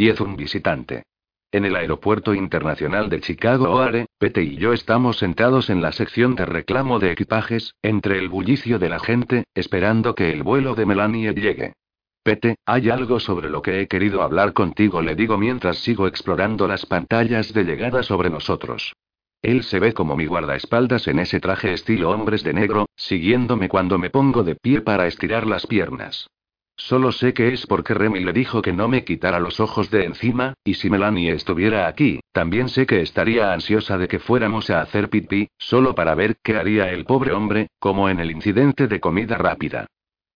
Diez un visitante. En el aeropuerto internacional de Chicago O'Hare, Pete y yo estamos sentados en la sección de reclamo de equipajes, entre el bullicio de la gente, esperando que el vuelo de Melanie llegue. Pete, hay algo sobre lo que he querido hablar contigo, le digo mientras sigo explorando las pantallas de llegada sobre nosotros. Él se ve como mi guardaespaldas en ese traje estilo hombres de negro, siguiéndome cuando me pongo de pie para estirar las piernas. Solo sé que es porque Remy le dijo que no me quitara los ojos de encima, y si Melanie estuviera aquí, también sé que estaría ansiosa de que fuéramos a hacer pipí, solo para ver qué haría el pobre hombre, como en el incidente de comida rápida.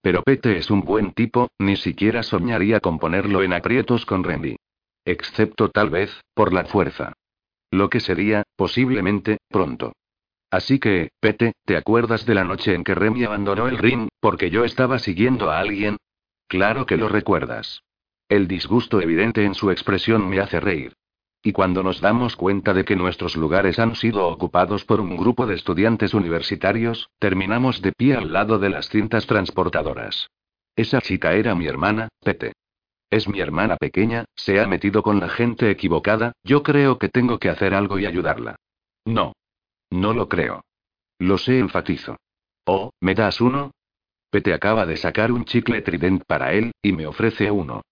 Pero Pete es un buen tipo, ni siquiera soñaría con ponerlo en aprietos con Remy. Excepto tal vez, por la fuerza. Lo que sería, posiblemente, pronto. Así que, Pete, ¿te acuerdas de la noche en que Remy abandonó el ring, porque yo estaba siguiendo a alguien? Claro que lo recuerdas. El disgusto evidente en su expresión me hace reír. Y cuando nos damos cuenta de que nuestros lugares han sido ocupados por un grupo de estudiantes universitarios, terminamos de pie al lado de las cintas transportadoras. Esa chica era mi hermana, Pete. Es mi hermana pequeña, se ha metido con la gente equivocada, yo creo que tengo que hacer algo y ayudarla. No. No lo creo. Lo sé, enfatizo. Oh, ¿me das uno? Pete acaba de sacar un chicle Trident para él, y me ofrece uno.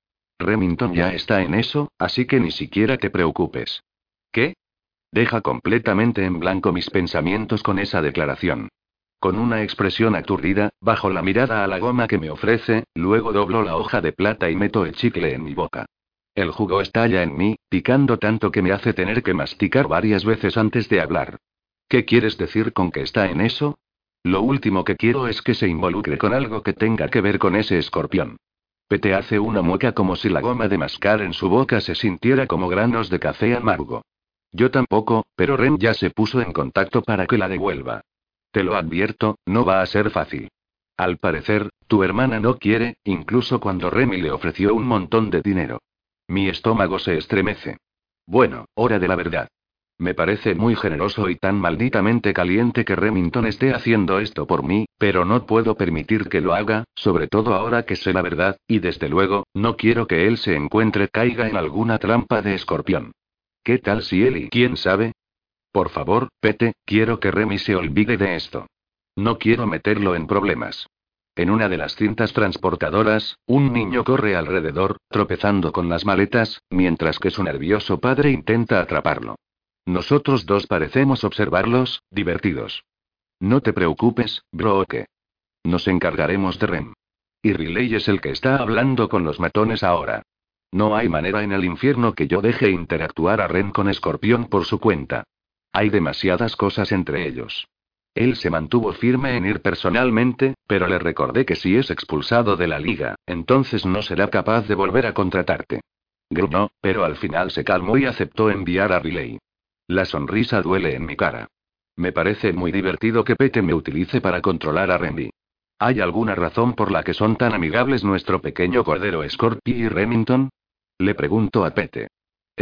Remington ya está en eso, así que ni siquiera te preocupes. ¿Qué? Deja completamente en blanco mis pensamientos con esa declaración. Con una expresión aturdida, bajo la mirada a la goma que me ofrece, luego doblo la hoja de plata y meto el chicle en mi boca. El jugo estalla en mí, picando tanto que me hace tener que masticar varias veces antes de hablar. ¿Qué quieres decir con que está en eso? Lo último que quiero es que se involucre con algo que tenga que ver con ese escorpión. Pete hace una mueca como si la goma de mascar en su boca se sintiera como granos de café amargo. Yo tampoco, pero Ren ya se puso en contacto para que la devuelva. Te lo advierto, no va a ser fácil. Al parecer, tu hermana no quiere, incluso cuando Remy le ofreció un montón de dinero. Mi estómago se estremece. Bueno, hora de la verdad. Me parece muy generoso y tan malditamente caliente que Remington esté haciendo esto por mí, pero no puedo permitir que lo haga, sobre todo ahora que sé la verdad, y desde luego, no quiero que él se encuentre caiga en alguna trampa de escorpión. ¿Qué tal si él y quién sabe? Por favor, Pete, quiero que Remy se olvide de esto. No quiero meterlo en problemas. En una de las cintas transportadoras, un niño corre alrededor, tropezando con las maletas, mientras que su nervioso padre intenta atraparlo. Nosotros dos parecemos observarlos, divertidos. No te preocupes, Brooke. Nos encargaremos de Rem. Y Riley es el que está hablando con los matones ahora. No hay manera en el infierno que yo deje interactuar a Rem con Escorpión por su cuenta. Hay demasiadas cosas entre ellos. Él se mantuvo firme en ir personalmente, pero le recordé que si es expulsado de la liga, entonces no será capaz de volver a contratarte. Grunó, pero al final se calmó y aceptó enviar a Riley. La sonrisa duele en mi cara. Me parece muy divertido que Pete me utilice para controlar a Remy. ¿Hay alguna razón por la que son tan amigables nuestro pequeño cordero Scorpy y Remington? Le pregunto a Pete.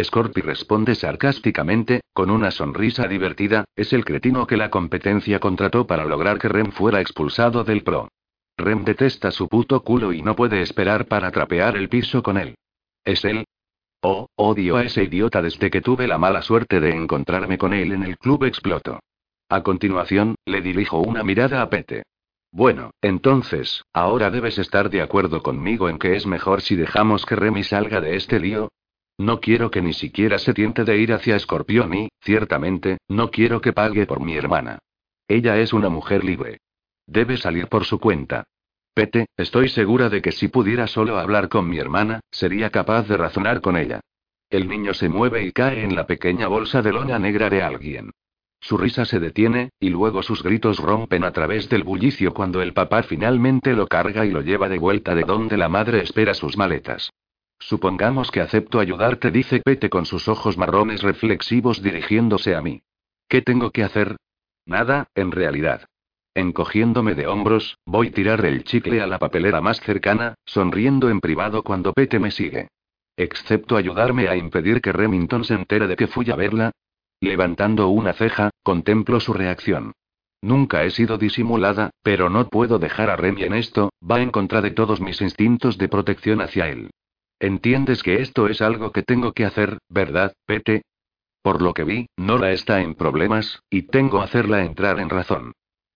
Scorpy responde sarcásticamente, con una sonrisa divertida, es el cretino que la competencia contrató para lograr que Rem fuera expulsado del pro. Rem detesta su puto culo y no puede esperar para trapear el piso con él. Es él, Oh, odio a ese idiota desde que tuve la mala suerte de encontrarme con él en el club exploto. A continuación, le dirijo una mirada a Pete. Bueno, entonces, ahora debes estar de acuerdo conmigo en que es mejor si dejamos que Remy salga de este lío. No quiero que ni siquiera se tiente de ir hacia Escorpión y, ciertamente, no quiero que pague por mi hermana. Ella es una mujer libre. Debe salir por su cuenta. Pete, estoy segura de que si pudiera solo hablar con mi hermana, sería capaz de razonar con ella. El niño se mueve y cae en la pequeña bolsa de lona negra de alguien. Su risa se detiene, y luego sus gritos rompen a través del bullicio cuando el papá finalmente lo carga y lo lleva de vuelta de donde la madre espera sus maletas. Supongamos que acepto ayudarte, dice Pete con sus ojos marrones reflexivos dirigiéndose a mí. ¿Qué tengo que hacer? Nada, en realidad. Encogiéndome de hombros, voy a tirar el chicle a la papelera más cercana, sonriendo en privado cuando Pete me sigue. Excepto ayudarme a impedir que Remington se entere de que fui a verla. Levantando una ceja, contemplo su reacción. Nunca he sido disimulada, pero no puedo dejar a Remy en esto, va en contra de todos mis instintos de protección hacia él. Entiendes que esto es algo que tengo que hacer, ¿verdad, Pete? Por lo que vi, Nora está en problemas, y tengo que hacerla entrar en razón.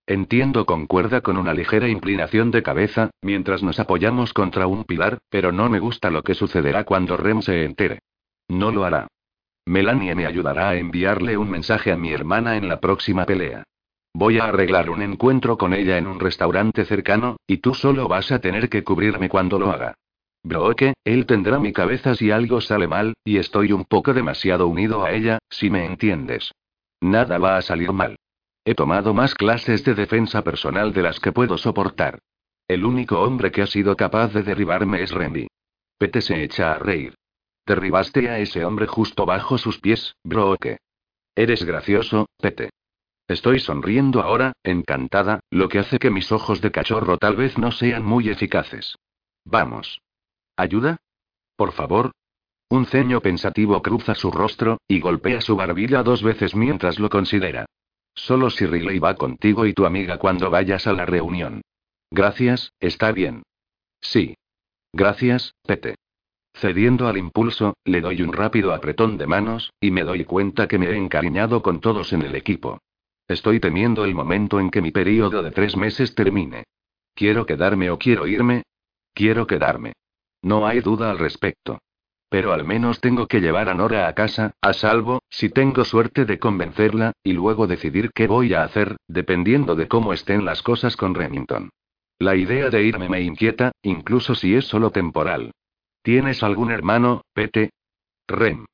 Entiendo, concuerda con una ligera inclinación de cabeza, mientras nos apoyamos contra un pilar, pero no me gusta lo que sucederá cuando Rem se entere. No lo hará. Melanie me ayudará a enviarle un mensaje a mi hermana en la próxima pelea. Voy a arreglar un encuentro con ella en un restaurante cercano, y tú solo vas a tener que cubrirme cuando lo haga. Brooke, él tendrá mi cabeza si algo sale mal, y estoy un poco demasiado unido a ella, si me entiendes. Nada va a salir mal. He tomado más clases de defensa personal de las que puedo soportar. El único hombre que ha sido capaz de derribarme es Remy. Pete se echa a reír. Derribaste a ese hombre justo bajo sus pies, Brooke. Eres gracioso, Pete. Estoy sonriendo ahora, encantada, lo que hace que mis ojos de cachorro tal vez no sean muy eficaces. Vamos. ¿Ayuda? Por favor. Un ceño pensativo cruza su rostro, y golpea su barbilla dos veces mientras lo considera. Solo si Riley va contigo y tu amiga cuando vayas a la reunión. Gracias, está bien. Sí. Gracias, Pete. Cediendo al impulso, le doy un rápido apretón de manos, y me doy cuenta que me he encariñado con todos en el equipo. Estoy temiendo el momento en que mi periodo de tres meses termine. ¿Quiero quedarme o quiero irme? Quiero quedarme. No hay duda al respecto. Pero al menos tengo que llevar a Nora a casa, a salvo, si tengo suerte de convencerla, y luego decidir qué voy a hacer, dependiendo de cómo estén las cosas con Remington. La idea de irme me inquieta, incluso si es solo temporal. ¿Tienes algún hermano, Pete? Rem.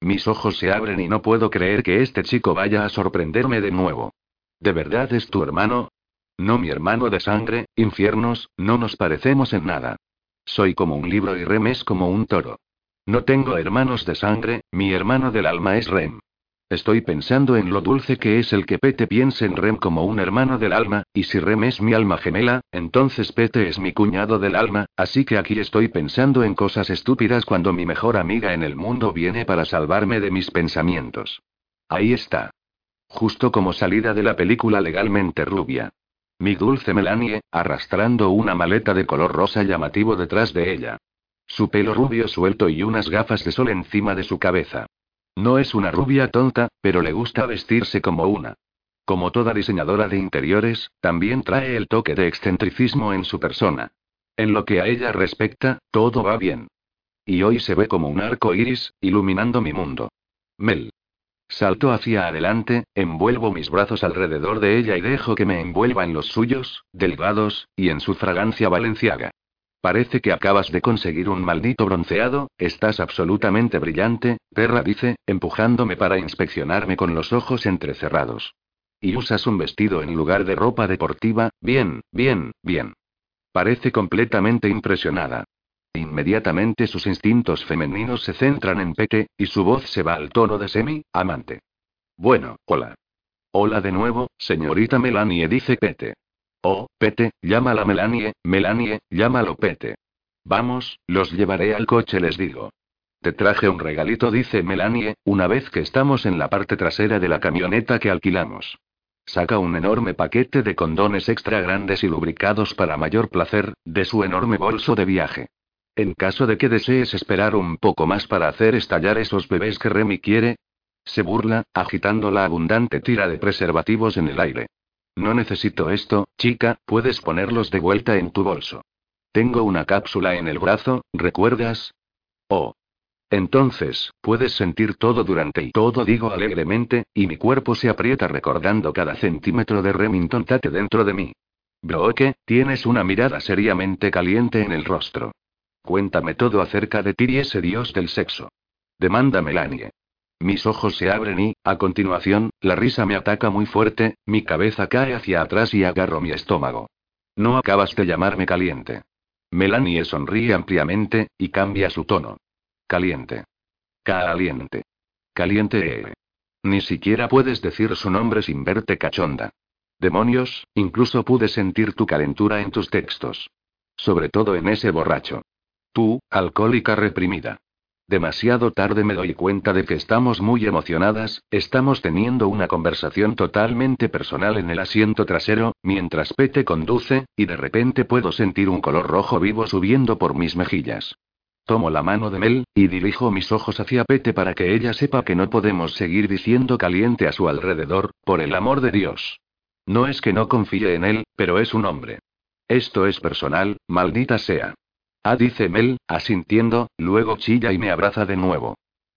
Mis ojos se abren y no puedo creer que este chico vaya a sorprenderme de nuevo. ¿De verdad es tu hermano? No mi hermano de sangre, infiernos, no nos parecemos en nada. Soy como un libro y Rem es como un toro. No tengo hermanos de sangre, mi hermano del alma es Rem. Estoy pensando en lo dulce que es el que Pete piense en Rem como un hermano del alma, y si Rem es mi alma gemela, entonces Pete es mi cuñado del alma, así que aquí estoy pensando en cosas estúpidas cuando mi mejor amiga en el mundo viene para salvarme de mis pensamientos. Ahí está. Justo como salida de la película legalmente rubia. Mi dulce Melanie, arrastrando una maleta de color rosa llamativo detrás de ella. Su pelo rubio suelto y unas gafas de sol encima de su cabeza. No es una rubia tonta, pero le gusta vestirse como una. Como toda diseñadora de interiores, también trae el toque de excentricismo en su persona. En lo que a ella respecta, todo va bien. Y hoy se ve como un arco iris, iluminando mi mundo. Mel. Salto hacia adelante, envuelvo mis brazos alrededor de ella y dejo que me envuelva en los suyos, delgados, y en su fragancia valenciaga. Parece que acabas de conseguir un maldito bronceado, estás absolutamente brillante, perra dice, empujándome para inspeccionarme con los ojos entrecerrados. Y usas un vestido en lugar de ropa deportiva, bien, bien, bien. Parece completamente impresionada. Inmediatamente sus instintos femeninos se centran en Pete, y su voz se va al tono de semi, amante. Bueno, hola. Hola de nuevo, señorita Melanie, dice Pete. Oh, Pete, llámala Melanie, Melanie, llámalo Pete. Vamos, los llevaré al coche, les digo. Te traje un regalito, dice Melanie, una vez que estamos en la parte trasera de la camioneta que alquilamos. Saca un enorme paquete de condones extra grandes y lubricados para mayor placer, de su enorme bolso de viaje. En caso de que desees esperar un poco más para hacer estallar esos bebés que Remy quiere. Se burla, agitando la abundante tira de preservativos en el aire. No necesito esto, chica, puedes ponerlos de vuelta en tu bolso. Tengo una cápsula en el brazo, ¿recuerdas? Oh. Entonces, puedes sentir todo durante y todo digo alegremente, y mi cuerpo se aprieta recordando cada centímetro de Remington Tate dentro de mí. Brooke, tienes una mirada seriamente caliente en el rostro. Cuéntame todo acerca de ti y ese dios del sexo. Demanda Melanie. Mis ojos se abren y, a continuación, la risa me ataca muy fuerte, mi cabeza cae hacia atrás y agarro mi estómago. No acabas de llamarme caliente. Melanie sonríe ampliamente, y cambia su tono. Caliente. Caliente. Caliente. Eh. Ni siquiera puedes decir su nombre sin verte cachonda. Demonios, incluso pude sentir tu calentura en tus textos. Sobre todo en ese borracho. Tú, alcohólica reprimida. Demasiado tarde me doy cuenta de que estamos muy emocionadas, estamos teniendo una conversación totalmente personal en el asiento trasero, mientras Pete conduce, y de repente puedo sentir un color rojo vivo subiendo por mis mejillas. Tomo la mano de Mel, y dirijo mis ojos hacia Pete para que ella sepa que no podemos seguir diciendo caliente a su alrededor, por el amor de Dios. No es que no confíe en él, pero es un hombre. Esto es personal, maldita sea. Ah, dice Mel, asintiendo, luego chilla y me abraza de nuevo.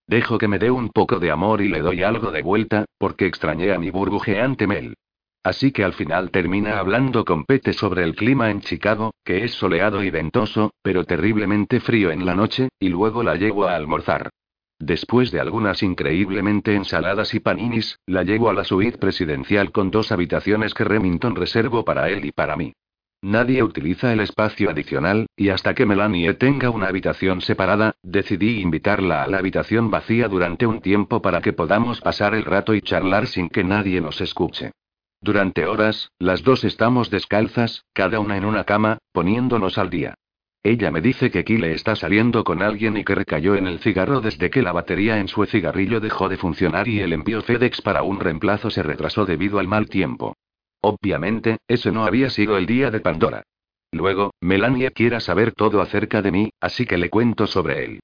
Dejo que me dé un poco de amor y le doy algo de vuelta, porque extrañé a mi burbujeante Mel. Así que al final termina hablando con Pete sobre el clima en Chicago, que es soleado y ventoso, pero terriblemente frío en la noche, y luego la llevo a almorzar. Después de algunas increíblemente ensaladas y paninis, la llevo a la suite presidencial con dos habitaciones que Remington reservó para él y para mí. Nadie utiliza el espacio adicional, y hasta que Melanie tenga una habitación separada, decidí invitarla a la habitación vacía durante un tiempo para que podamos pasar el rato y charlar sin que nadie nos escuche. Durante horas, las dos estamos descalzas, cada una en una cama, poniéndonos al día. Ella me dice que Kyle está saliendo con alguien y que recayó en el cigarro desde que la batería en su cigarrillo dejó de funcionar y el envío FedEx para un reemplazo se retrasó debido al mal tiempo. Obviamente, ese no había sido el día de Pandora. Luego, Melanie quiere saber todo acerca de mí, así que le cuento sobre él.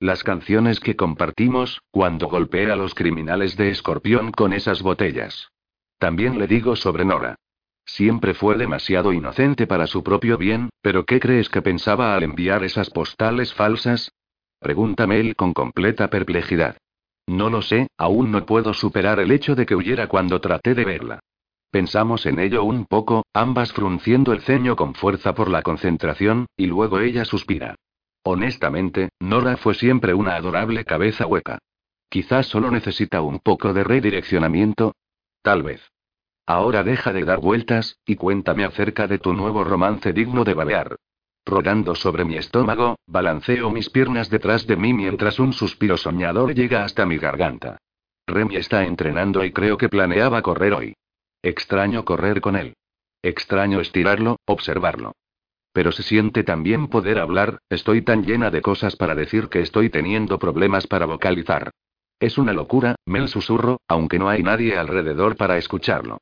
Las canciones que compartimos, cuando golpea a los criminales de Escorpión con esas botellas. También le digo sobre Nora. Siempre fue demasiado inocente para su propio bien, pero ¿qué crees que pensaba al enviar esas postales falsas? Pregúntame él con completa perplejidad. No lo sé, aún no puedo superar el hecho de que huyera cuando traté de verla. Pensamos en ello un poco, ambas frunciendo el ceño con fuerza por la concentración, y luego ella suspira. Honestamente, Nora fue siempre una adorable cabeza hueca. Quizás solo necesita un poco de redireccionamiento, Tal vez. Ahora deja de dar vueltas, y cuéntame acerca de tu nuevo romance digno de babear. Rodando sobre mi estómago, balanceo mis piernas detrás de mí mientras un suspiro soñador llega hasta mi garganta. Remy está entrenando y creo que planeaba correr hoy. Extraño correr con él. Extraño estirarlo, observarlo. Pero se siente tan bien poder hablar, estoy tan llena de cosas para decir que estoy teniendo problemas para vocalizar. Es una locura, Mel susurro, aunque no hay nadie alrededor para escucharlo.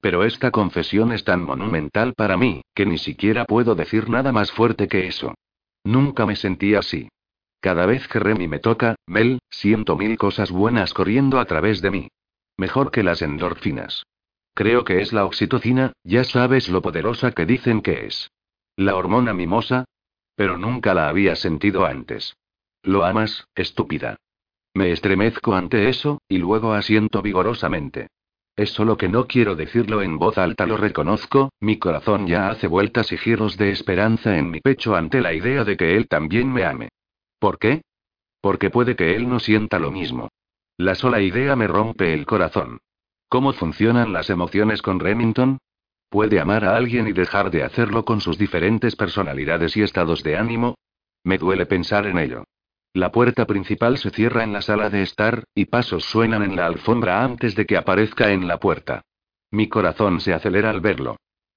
Pero esta confesión es tan monumental para mí, que ni siquiera puedo decir nada más fuerte que eso. Nunca me sentí así. Cada vez que Remy me toca, Mel, siento mil cosas buenas corriendo a través de mí. Mejor que las endorfinas. Creo que es la oxitocina, ya sabes lo poderosa que dicen que es. La hormona mimosa. Pero nunca la había sentido antes. ¿Lo amas, estúpida? Me estremezco ante eso, y luego asiento vigorosamente. Es solo que no quiero decirlo en voz alta, lo reconozco, mi corazón ya hace vueltas y giros de esperanza en mi pecho ante la idea de que él también me ame. ¿Por qué? Porque puede que él no sienta lo mismo. La sola idea me rompe el corazón. ¿Cómo funcionan las emociones con Remington? ¿Puede amar a alguien y dejar de hacerlo con sus diferentes personalidades y estados de ánimo? Me duele pensar en ello. La puerta principal se cierra en la sala de estar, y pasos suenan en la alfombra antes de que aparezca en la puerta. Mi corazón se acelera al verlo.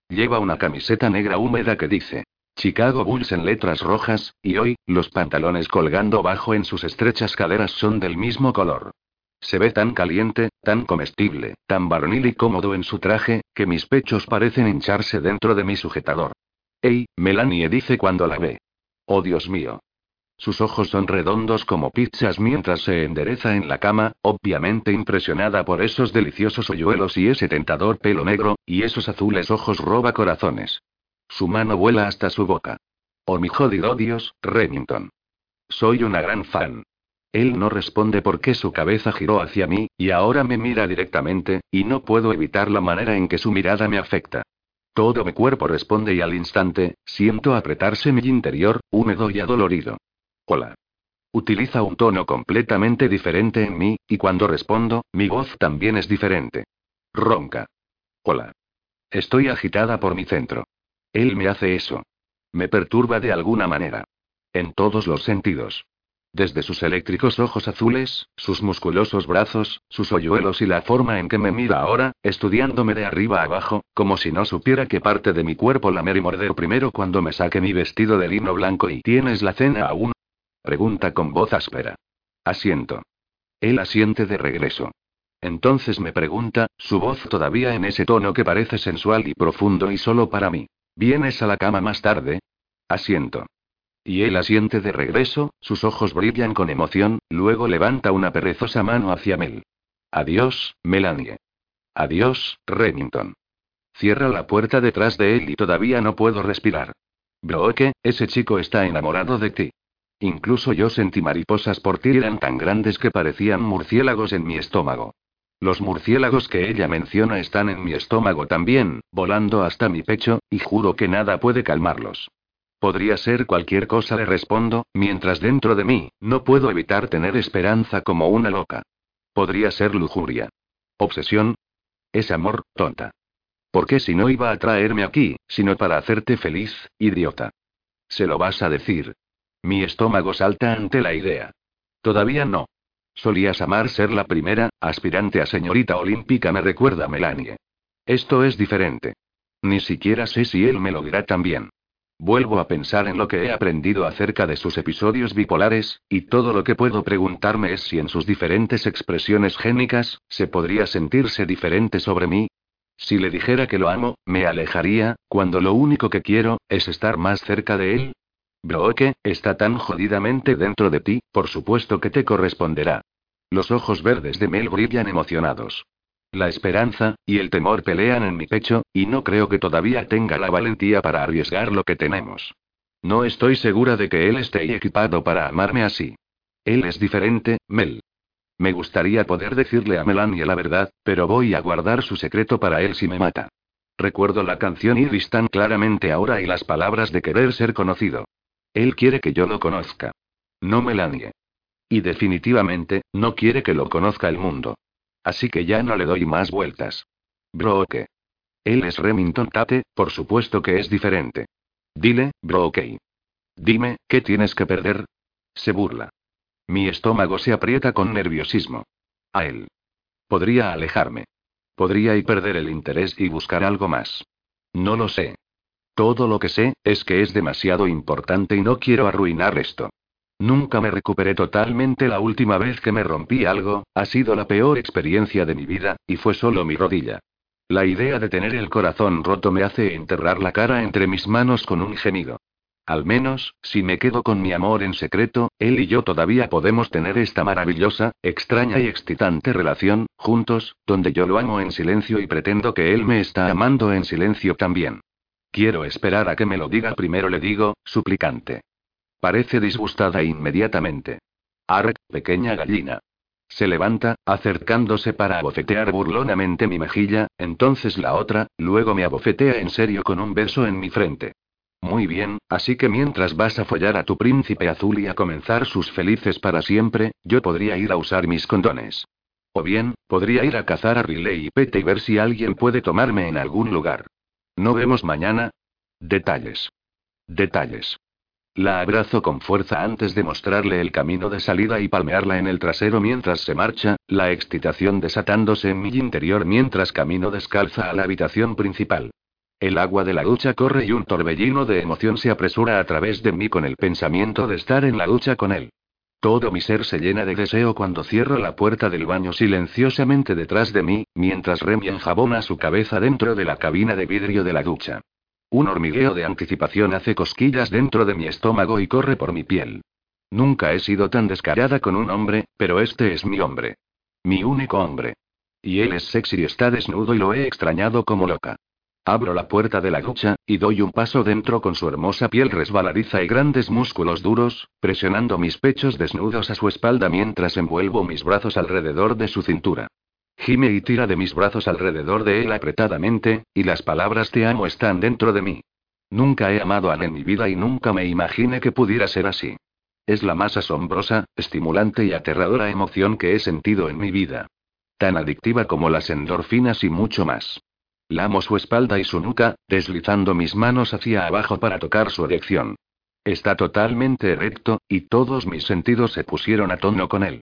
Lleva una camiseta negra húmeda que dice Chicago Bulls en letras rojas, y hoy, los pantalones colgando bajo en sus estrechas caderas son del mismo color. Se ve tan caliente, tan comestible, tan varonil y cómodo en su traje, que mis pechos parecen hincharse dentro de mi sujetador. Ey, Melanie dice cuando la ve. Oh Dios mío. Sus ojos son redondos como pizzas mientras se endereza en la cama, obviamente impresionada por esos deliciosos hoyuelos y ese tentador pelo negro, y esos azules ojos roba corazones. Su mano vuela hasta su boca. Oh mi jodido Dios, Remington. Soy una gran fan. Él no responde porque su cabeza giró hacia mí, y ahora me mira directamente, y no puedo evitar la manera en que su mirada me afecta. Todo mi cuerpo responde y al instante, siento apretarse mi interior, húmedo y adolorido. Hola. Utiliza un tono completamente diferente en mí, y cuando respondo, mi voz también es diferente. Ronca. Hola. Estoy agitada por mi centro. Él me hace eso. Me perturba de alguna manera. En todos los sentidos. Desde sus eléctricos ojos azules, sus musculosos brazos, sus hoyuelos y la forma en que me mira ahora, estudiándome de arriba abajo, como si no supiera qué parte de mi cuerpo lamer y morder primero cuando me saque mi vestido de lino blanco y tienes la cena aún. Pregunta con voz áspera. Asiento. Él asiente de regreso. Entonces me pregunta, su voz todavía en ese tono que parece sensual y profundo y solo para mí. ¿Vienes a la cama más tarde? Asiento. Y él asiente de regreso, sus ojos brillan con emoción, luego levanta una perezosa mano hacia Mel. Adiós, Melanie. Adiós, Remington. Cierra la puerta detrás de él y todavía no puedo respirar. Brooke, ese chico está enamorado de ti. Incluso yo sentí mariposas por ti eran tan grandes que parecían murciélagos en mi estómago. Los murciélagos que ella menciona están en mi estómago también, volando hasta mi pecho, y juro que nada puede calmarlos. Podría ser cualquier cosa, le respondo, mientras dentro de mí, no puedo evitar tener esperanza como una loca. Podría ser lujuria. Obsesión. Es amor, tonta. ¿Por qué si no iba a traerme aquí, sino para hacerte feliz, idiota? Se lo vas a decir. Mi estómago salta ante la idea. Todavía no. Solías amar ser la primera, aspirante a señorita olímpica, me recuerda Melanie. Esto es diferente. Ni siquiera sé si él me lo dirá también. Vuelvo a pensar en lo que he aprendido acerca de sus episodios bipolares, y todo lo que puedo preguntarme es si en sus diferentes expresiones génicas, se podría sentirse diferente sobre mí. Si le dijera que lo amo, me alejaría, cuando lo único que quiero, es estar más cerca de él. Brooke, está tan jodidamente dentro de ti, por supuesto que te corresponderá. Los ojos verdes de Mel brillan emocionados. La esperanza, y el temor pelean en mi pecho, y no creo que todavía tenga la valentía para arriesgar lo que tenemos. No estoy segura de que él esté equipado para amarme así. Él es diferente, Mel. Me gustaría poder decirle a Melanie la verdad, pero voy a guardar su secreto para él si me mata. Recuerdo la canción Iris tan claramente ahora y las palabras de querer ser conocido. Él quiere que yo lo conozca. No Melanie. Y definitivamente, no quiere que lo conozca el mundo. Así que ya no le doy más vueltas. Brooke. Él es Remington Tate, por supuesto que es diferente. Dile, Brooke. Dime, ¿qué tienes que perder? Se burla. Mi estómago se aprieta con nerviosismo. A él. Podría alejarme. Podría y perder el interés y buscar algo más. No lo sé. Todo lo que sé, es que es demasiado importante y no quiero arruinar esto. Nunca me recuperé totalmente la última vez que me rompí algo, ha sido la peor experiencia de mi vida, y fue solo mi rodilla. La idea de tener el corazón roto me hace enterrar la cara entre mis manos con un gemido. Al menos, si me quedo con mi amor en secreto, él y yo todavía podemos tener esta maravillosa, extraña y excitante relación, juntos, donde yo lo amo en silencio y pretendo que él me está amando en silencio también. Quiero esperar a que me lo diga primero, le digo, suplicante. Parece disgustada inmediatamente. Ark, pequeña gallina. Se levanta, acercándose para abofetear burlonamente mi mejilla, entonces la otra, luego me abofetea en serio con un beso en mi frente. Muy bien, así que mientras vas a follar a tu príncipe azul y a comenzar sus felices para siempre, yo podría ir a usar mis condones. O bien, podría ir a cazar a Riley y Pete y ver si alguien puede tomarme en algún lugar. ¿No vemos mañana? Detalles. Detalles. La abrazo con fuerza antes de mostrarle el camino de salida y palmearla en el trasero mientras se marcha, la excitación desatándose en mi interior mientras camino descalza a la habitación principal. El agua de la ducha corre y un torbellino de emoción se apresura a través de mí con el pensamiento de estar en la ducha con él. Todo mi ser se llena de deseo cuando cierro la puerta del baño silenciosamente detrás de mí, mientras Remy enjabona su cabeza dentro de la cabina de vidrio de la ducha. Un hormigueo de anticipación hace cosquillas dentro de mi estómago y corre por mi piel. Nunca he sido tan descarada con un hombre, pero este es mi hombre. Mi único hombre. Y él es sexy y está desnudo y lo he extrañado como loca. Abro la puerta de la ducha, y doy un paso dentro con su hermosa piel resbaladiza y grandes músculos duros, presionando mis pechos desnudos a su espalda mientras envuelvo mis brazos alrededor de su cintura. Gime y tira de mis brazos alrededor de él apretadamente, y las palabras te amo están dentro de mí. Nunca he amado a en mi vida y nunca me imaginé que pudiera ser así. Es la más asombrosa, estimulante y aterradora emoción que he sentido en mi vida. Tan adictiva como las endorfinas y mucho más. Lamo su espalda y su nuca, deslizando mis manos hacia abajo para tocar su erección. Está totalmente erecto, y todos mis sentidos se pusieron a tono con él.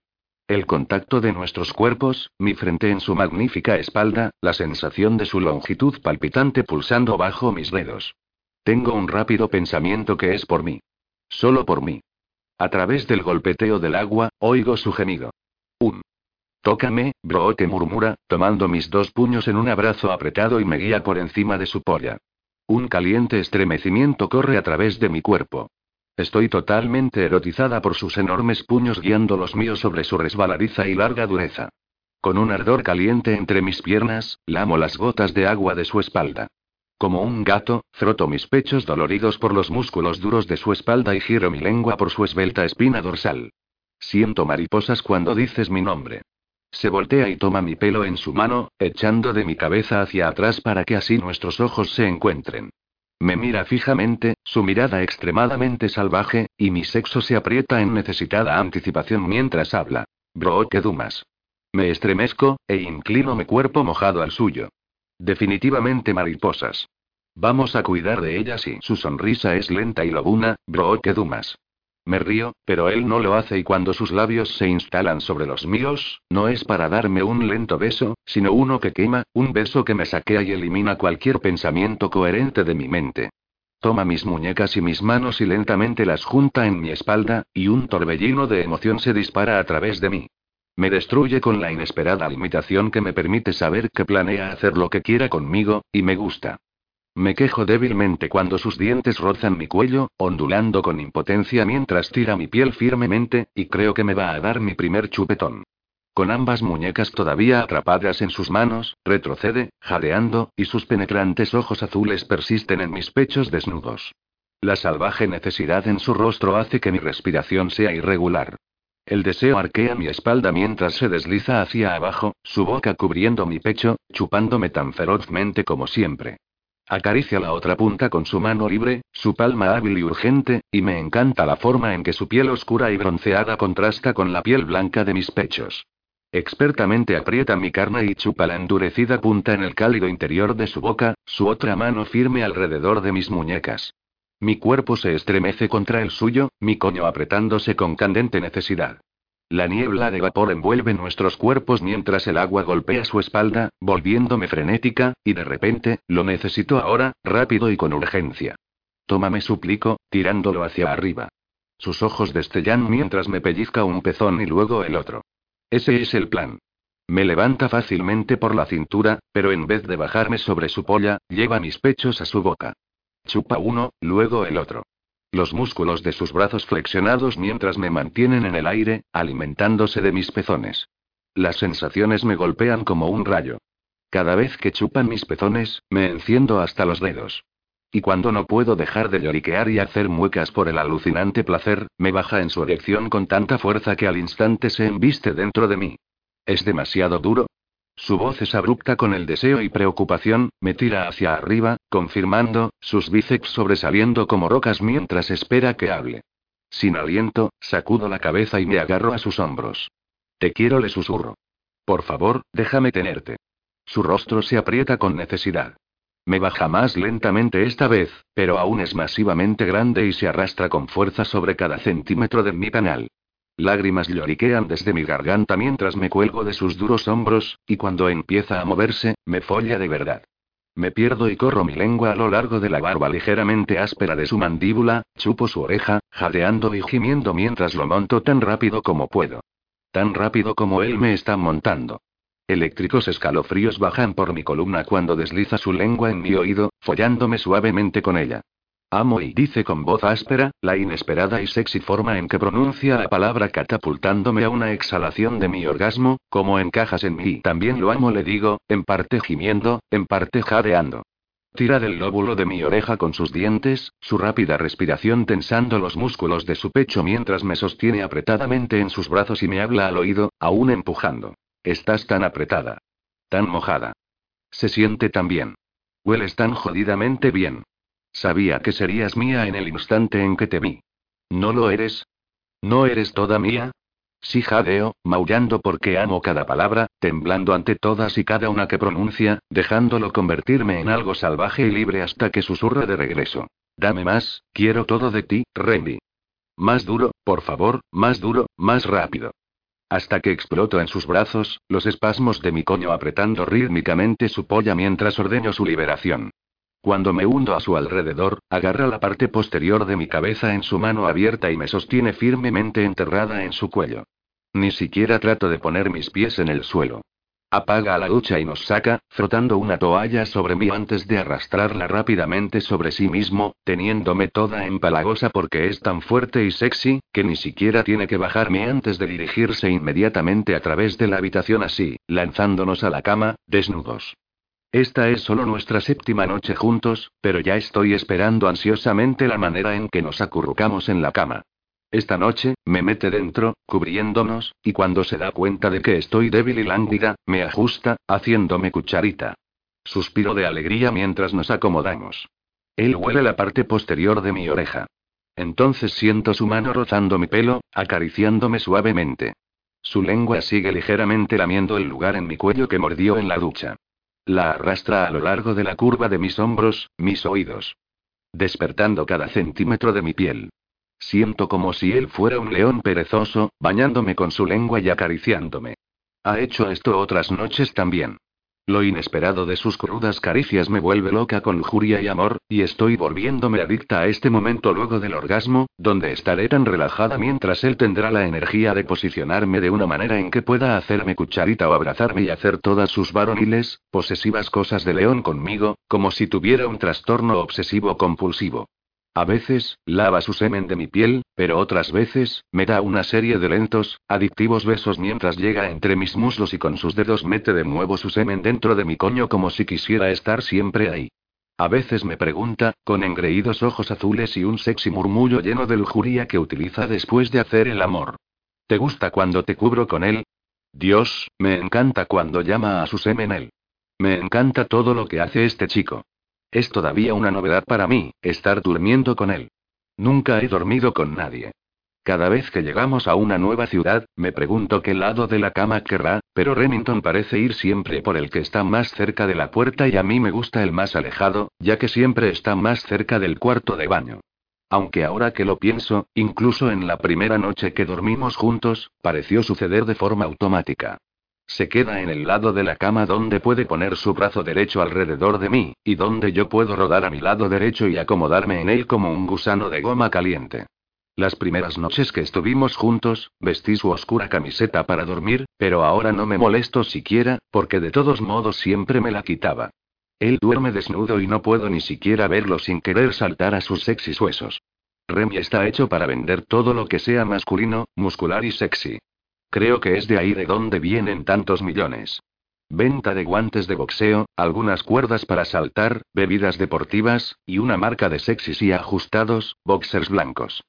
El contacto de nuestros cuerpos, mi frente en su magnífica espalda, la sensación de su longitud palpitante pulsando bajo mis dedos. Tengo un rápido pensamiento que es por mí. Solo por mí. A través del golpeteo del agua, oigo su gemido. Un. Tócame, Brooke murmura, tomando mis dos puños en un abrazo apretado y me guía por encima de su polla. Un caliente estremecimiento corre a través de mi cuerpo. Estoy totalmente erotizada por sus enormes puños guiando los míos sobre su resbaladiza y larga dureza. Con un ardor caliente entre mis piernas, lamo las gotas de agua de su espalda. Como un gato, froto mis pechos doloridos por los músculos duros de su espalda y giro mi lengua por su esbelta espina dorsal. Siento mariposas cuando dices mi nombre. Se voltea y toma mi pelo en su mano, echando de mi cabeza hacia atrás para que así nuestros ojos se encuentren. Me mira fijamente, su mirada extremadamente salvaje, y mi sexo se aprieta en necesitada anticipación mientras habla. Bro, que dumas. Me estremezco, e inclino mi cuerpo mojado al suyo. Definitivamente mariposas. Vamos a cuidar de ellas y su sonrisa es lenta y lobuna, bro que dumas. Me río, pero él no lo hace y cuando sus labios se instalan sobre los míos, no es para darme un lento beso, sino uno que quema, un beso que me saquea y elimina cualquier pensamiento coherente de mi mente. Toma mis muñecas y mis manos y lentamente las junta en mi espalda, y un torbellino de emoción se dispara a través de mí. Me destruye con la inesperada limitación que me permite saber que planea hacer lo que quiera conmigo, y me gusta. Me quejo débilmente cuando sus dientes rozan mi cuello, ondulando con impotencia mientras tira mi piel firmemente, y creo que me va a dar mi primer chupetón. Con ambas muñecas todavía atrapadas en sus manos, retrocede, jadeando, y sus penetrantes ojos azules persisten en mis pechos desnudos. La salvaje necesidad en su rostro hace que mi respiración sea irregular. El deseo arquea mi espalda mientras se desliza hacia abajo, su boca cubriendo mi pecho, chupándome tan ferozmente como siempre. Acaricia la otra punta con su mano libre, su palma hábil y urgente, y me encanta la forma en que su piel oscura y bronceada contrasta con la piel blanca de mis pechos. Expertamente aprieta mi carne y chupa la endurecida punta en el cálido interior de su boca, su otra mano firme alrededor de mis muñecas. Mi cuerpo se estremece contra el suyo, mi coño apretándose con candente necesidad. La niebla de vapor envuelve nuestros cuerpos mientras el agua golpea su espalda, volviéndome frenética, y de repente, lo necesito ahora, rápido y con urgencia. Tómame suplico, tirándolo hacia arriba. Sus ojos destellan mientras me pellizca un pezón y luego el otro. Ese es el plan. Me levanta fácilmente por la cintura, pero en vez de bajarme sobre su polla, lleva mis pechos a su boca. Chupa uno, luego el otro. Los músculos de sus brazos flexionados mientras me mantienen en el aire, alimentándose de mis pezones. Las sensaciones me golpean como un rayo. Cada vez que chupan mis pezones, me enciendo hasta los dedos. Y cuando no puedo dejar de lloriquear y hacer muecas por el alucinante placer, me baja en su erección con tanta fuerza que al instante se embiste dentro de mí. ¿Es demasiado duro? Su voz es abrupta con el deseo y preocupación, me tira hacia arriba, confirmando, sus bíceps sobresaliendo como rocas mientras espera que hable. Sin aliento, sacudo la cabeza y me agarro a sus hombros. Te quiero, le susurro. Por favor, déjame tenerte. Su rostro se aprieta con necesidad. Me baja más lentamente esta vez, pero aún es masivamente grande y se arrastra con fuerza sobre cada centímetro de mi canal. Lágrimas lloriquean desde mi garganta mientras me cuelgo de sus duros hombros, y cuando empieza a moverse, me folla de verdad. Me pierdo y corro mi lengua a lo largo de la barba ligeramente áspera de su mandíbula, chupo su oreja, jadeando y gimiendo mientras lo monto tan rápido como puedo. Tan rápido como él me está montando. Eléctricos escalofríos bajan por mi columna cuando desliza su lengua en mi oído, follándome suavemente con ella. Amo y dice con voz áspera, la inesperada y sexy forma en que pronuncia la palabra catapultándome a una exhalación de mi orgasmo, como encajas en mí. También lo amo, le digo, en parte gimiendo, en parte jadeando. Tira del lóbulo de mi oreja con sus dientes, su rápida respiración tensando los músculos de su pecho mientras me sostiene apretadamente en sus brazos y me habla al oído, aún empujando. Estás tan apretada. Tan mojada. Se siente tan bien. Hueles tan jodidamente bien. Sabía que serías mía en el instante en que te vi. ¿No lo eres? ¿No eres toda mía? Sí jadeo, maullando porque amo cada palabra, temblando ante todas y cada una que pronuncia, dejándolo convertirme en algo salvaje y libre hasta que susurra de regreso. Dame más, quiero todo de ti, Randy. Más duro, por favor, más duro, más rápido. Hasta que exploto en sus brazos, los espasmos de mi coño apretando rítmicamente su polla mientras ordeño su liberación. Cuando me hundo a su alrededor, agarra la parte posterior de mi cabeza en su mano abierta y me sostiene firmemente enterrada en su cuello. Ni siquiera trato de poner mis pies en el suelo. Apaga la ducha y nos saca, frotando una toalla sobre mí antes de arrastrarla rápidamente sobre sí mismo, teniéndome toda empalagosa porque es tan fuerte y sexy, que ni siquiera tiene que bajarme antes de dirigirse inmediatamente a través de la habitación así, lanzándonos a la cama, desnudos. Esta es solo nuestra séptima noche juntos, pero ya estoy esperando ansiosamente la manera en que nos acurrucamos en la cama. Esta noche, me mete dentro, cubriéndonos, y cuando se da cuenta de que estoy débil y lánguida, me ajusta, haciéndome cucharita. Suspiro de alegría mientras nos acomodamos. Él huele la parte posterior de mi oreja. Entonces siento su mano rozando mi pelo, acariciándome suavemente. Su lengua sigue ligeramente lamiendo el lugar en mi cuello que mordió en la ducha. La arrastra a lo largo de la curva de mis hombros, mis oídos. Despertando cada centímetro de mi piel. Siento como si él fuera un león perezoso, bañándome con su lengua y acariciándome. Ha hecho esto otras noches también. Lo inesperado de sus crudas caricias me vuelve loca con lujuria y amor, y estoy volviéndome adicta a este momento luego del orgasmo, donde estaré tan relajada mientras él tendrá la energía de posicionarme de una manera en que pueda hacerme cucharita o abrazarme y hacer todas sus varoniles, posesivas cosas de león conmigo, como si tuviera un trastorno obsesivo compulsivo. A veces, lava su semen de mi piel, pero otras veces, me da una serie de lentos, adictivos besos mientras llega entre mis muslos y con sus dedos mete de nuevo su semen dentro de mi coño como si quisiera estar siempre ahí. A veces me pregunta, con engreídos ojos azules y un sexy murmullo lleno de lujuria que utiliza después de hacer el amor. ¿Te gusta cuando te cubro con él? Dios, me encanta cuando llama a su semen él. Me encanta todo lo que hace este chico. Es todavía una novedad para mí, estar durmiendo con él. Nunca he dormido con nadie. Cada vez que llegamos a una nueva ciudad, me pregunto qué lado de la cama querrá, pero Remington parece ir siempre por el que está más cerca de la puerta y a mí me gusta el más alejado, ya que siempre está más cerca del cuarto de baño. Aunque ahora que lo pienso, incluso en la primera noche que dormimos juntos, pareció suceder de forma automática. Se queda en el lado de la cama donde puede poner su brazo derecho alrededor de mí, y donde yo puedo rodar a mi lado derecho y acomodarme en él como un gusano de goma caliente. Las primeras noches que estuvimos juntos, vestí su oscura camiseta para dormir, pero ahora no me molesto siquiera, porque de todos modos siempre me la quitaba. Él duerme desnudo y no puedo ni siquiera verlo sin querer saltar a sus sexys huesos. Remy está hecho para vender todo lo que sea masculino, muscular y sexy. Creo que es de ahí de donde vienen tantos millones. Venta de guantes de boxeo, algunas cuerdas para saltar, bebidas deportivas, y una marca de sexys y ajustados, boxers blancos.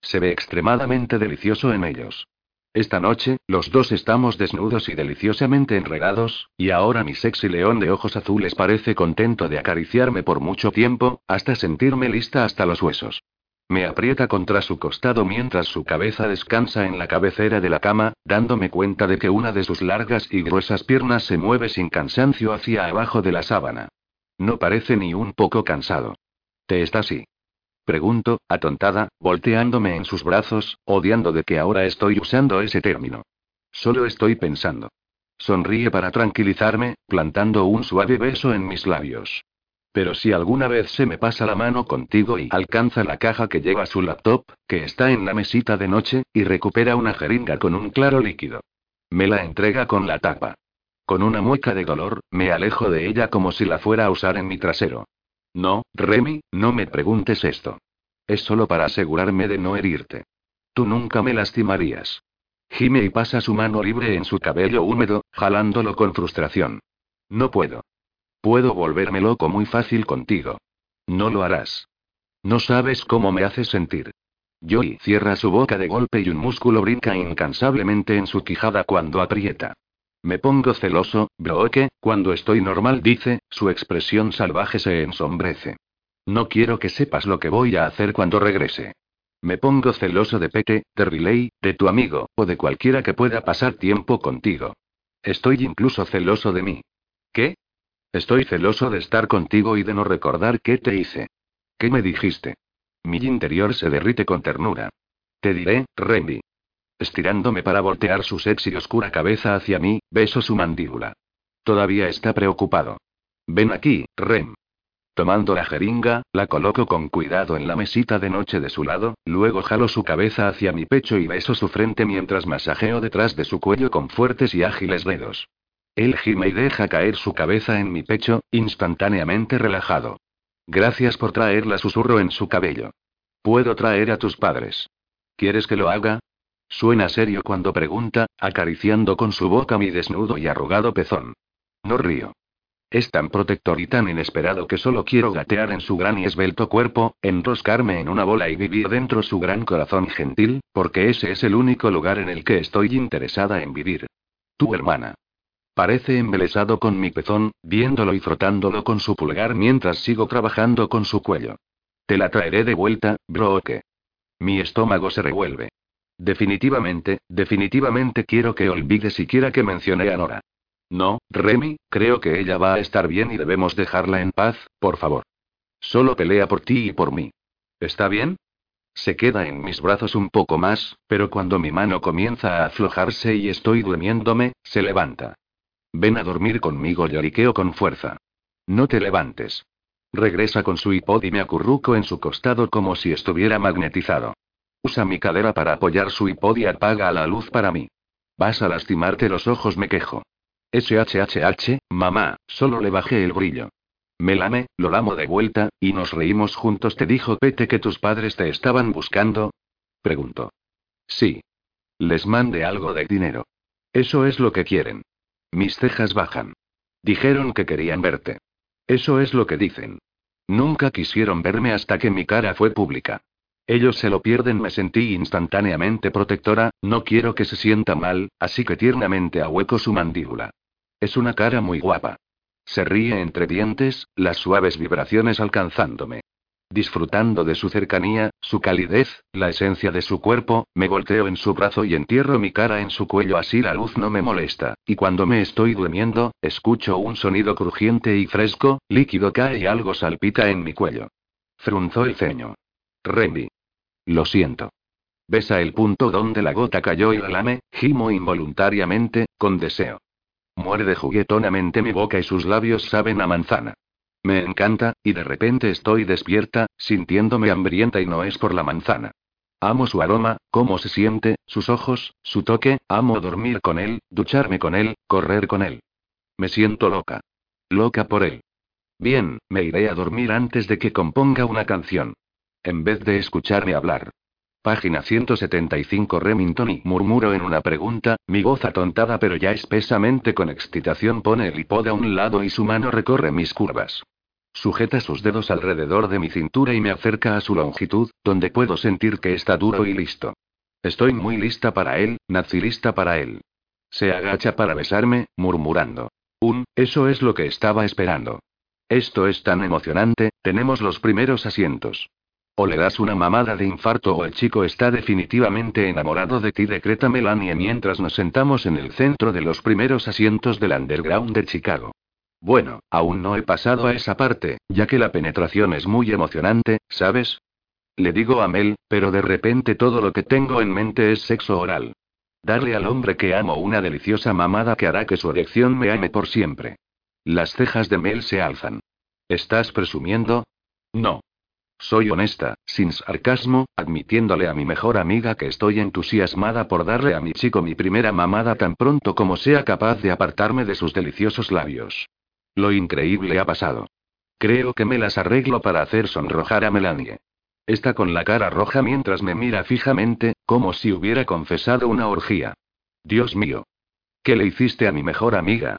Se ve extremadamente delicioso en ellos. Esta noche, los dos estamos desnudos y deliciosamente enredados, y ahora mi sexy león de ojos azules parece contento de acariciarme por mucho tiempo, hasta sentirme lista hasta los huesos. Me aprieta contra su costado mientras su cabeza descansa en la cabecera de la cama, dándome cuenta de que una de sus largas y gruesas piernas se mueve sin cansancio hacia abajo de la sábana. No parece ni un poco cansado. ¿Te está así? Pregunto, atontada, volteándome en sus brazos, odiando de que ahora estoy usando ese término. Solo estoy pensando. Sonríe para tranquilizarme, plantando un suave beso en mis labios. Pero si alguna vez se me pasa la mano contigo y alcanza la caja que lleva su laptop, que está en la mesita de noche, y recupera una jeringa con un claro líquido. Me la entrega con la tapa. Con una mueca de dolor, me alejo de ella como si la fuera a usar en mi trasero. No, Remy, no me preguntes esto. Es solo para asegurarme de no herirte. Tú nunca me lastimarías. Gime y pasa su mano libre en su cabello húmedo, jalándolo con frustración. No puedo. Puedo volverme loco muy fácil contigo. No lo harás. No sabes cómo me haces sentir. Joey cierra su boca de golpe y un músculo brinca incansablemente en su quijada cuando aprieta. Me pongo celoso, Brooke, cuando estoy normal, dice, su expresión salvaje se ensombrece. No quiero que sepas lo que voy a hacer cuando regrese. Me pongo celoso de Pete, de Riley, de tu amigo, o de cualquiera que pueda pasar tiempo contigo. Estoy incluso celoso de mí. ¿Qué? Estoy celoso de estar contigo y de no recordar qué te hice. ¿Qué me dijiste? Mi interior se derrite con ternura. Te diré, Remy. Estirándome para voltear su sexy y oscura cabeza hacia mí, beso su mandíbula. Todavía está preocupado. Ven aquí, Rem. Tomando la jeringa, la coloco con cuidado en la mesita de noche de su lado, luego jalo su cabeza hacia mi pecho y beso su frente mientras masajeo detrás de su cuello con fuertes y ágiles dedos. Él gime y deja caer su cabeza en mi pecho, instantáneamente relajado. Gracias por traerla, susurro en su cabello. Puedo traer a tus padres. ¿Quieres que lo haga? Suena serio cuando pregunta, acariciando con su boca mi desnudo y arrugado pezón. No río. Es tan protector y tan inesperado que solo quiero gatear en su gran y esbelto cuerpo, enroscarme en una bola y vivir dentro su gran corazón gentil, porque ese es el único lugar en el que estoy interesada en vivir. Tu hermana. Parece embelesado con mi pezón, viéndolo y frotándolo con su pulgar mientras sigo trabajando con su cuello. Te la traeré de vuelta, Brooke. Mi estómago se revuelve. Definitivamente, definitivamente quiero que olvide siquiera que mencioné a Nora. No, Remy, creo que ella va a estar bien y debemos dejarla en paz, por favor. Solo pelea por ti y por mí. ¿Está bien? Se queda en mis brazos un poco más, pero cuando mi mano comienza a aflojarse y estoy durmiéndome, se levanta. Ven a dormir conmigo, lloriqueo con fuerza. No te levantes. Regresa con su iPod y me acurruco en su costado como si estuviera magnetizado. Usa mi cadera para apoyar su iPod y apaga la luz para mí. Vas a lastimarte los ojos, me quejo. SHHH, mamá, solo le bajé el brillo. Me lame, lo lamo de vuelta, y nos reímos juntos. ¿Te dijo Pete que tus padres te estaban buscando? Preguntó. Sí. Les mande algo de dinero. Eso es lo que quieren. Mis cejas bajan. Dijeron que querían verte. Eso es lo que dicen. Nunca quisieron verme hasta que mi cara fue pública. Ellos se lo pierden, me sentí instantáneamente protectora, no quiero que se sienta mal, así que tiernamente ahueco su mandíbula. Es una cara muy guapa. Se ríe entre dientes, las suaves vibraciones alcanzándome. Disfrutando de su cercanía, su calidez, la esencia de su cuerpo, me volteo en su brazo y entierro mi cara en su cuello así la luz no me molesta, y cuando me estoy durmiendo, escucho un sonido crujiente y fresco, líquido cae y algo salpita en mi cuello. Frunzó el ceño. Remy. Lo siento. Besa el punto donde la gota cayó y la lame, gimo involuntariamente, con deseo. Muerde juguetonamente mi boca y sus labios saben a manzana. Me encanta, y de repente estoy despierta, sintiéndome hambrienta y no es por la manzana. Amo su aroma, cómo se siente, sus ojos, su toque, amo dormir con él, ducharme con él, correr con él. Me siento loca. Loca por él. Bien, me iré a dormir antes de que componga una canción. En vez de escucharme hablar. Página 175 Remington y murmuro en una pregunta, mi voz atontada pero ya espesamente con excitación pone el hipod a un lado y su mano recorre mis curvas. Sujeta sus dedos alrededor de mi cintura y me acerca a su longitud, donde puedo sentir que está duro y listo. Estoy muy lista para él, nací lista para él. Se agacha para besarme, murmurando. Un, eso es lo que estaba esperando. Esto es tan emocionante, tenemos los primeros asientos. O le das una mamada de infarto o el chico está definitivamente enamorado de ti, decreta Melanie mientras nos sentamos en el centro de los primeros asientos del underground de Chicago. Bueno, aún no he pasado a esa parte, ya que la penetración es muy emocionante, ¿sabes? Le digo a Mel, pero de repente todo lo que tengo en mente es sexo oral. Darle al hombre que amo una deliciosa mamada que hará que su erección me ame por siempre. Las cejas de Mel se alzan. ¿Estás presumiendo? No. Soy honesta, sin sarcasmo, admitiéndole a mi mejor amiga que estoy entusiasmada por darle a mi chico mi primera mamada tan pronto como sea capaz de apartarme de sus deliciosos labios. Lo increíble ha pasado. Creo que me las arreglo para hacer sonrojar a Melanie. Está con la cara roja mientras me mira fijamente, como si hubiera confesado una orgía. Dios mío. ¿Qué le hiciste a mi mejor amiga?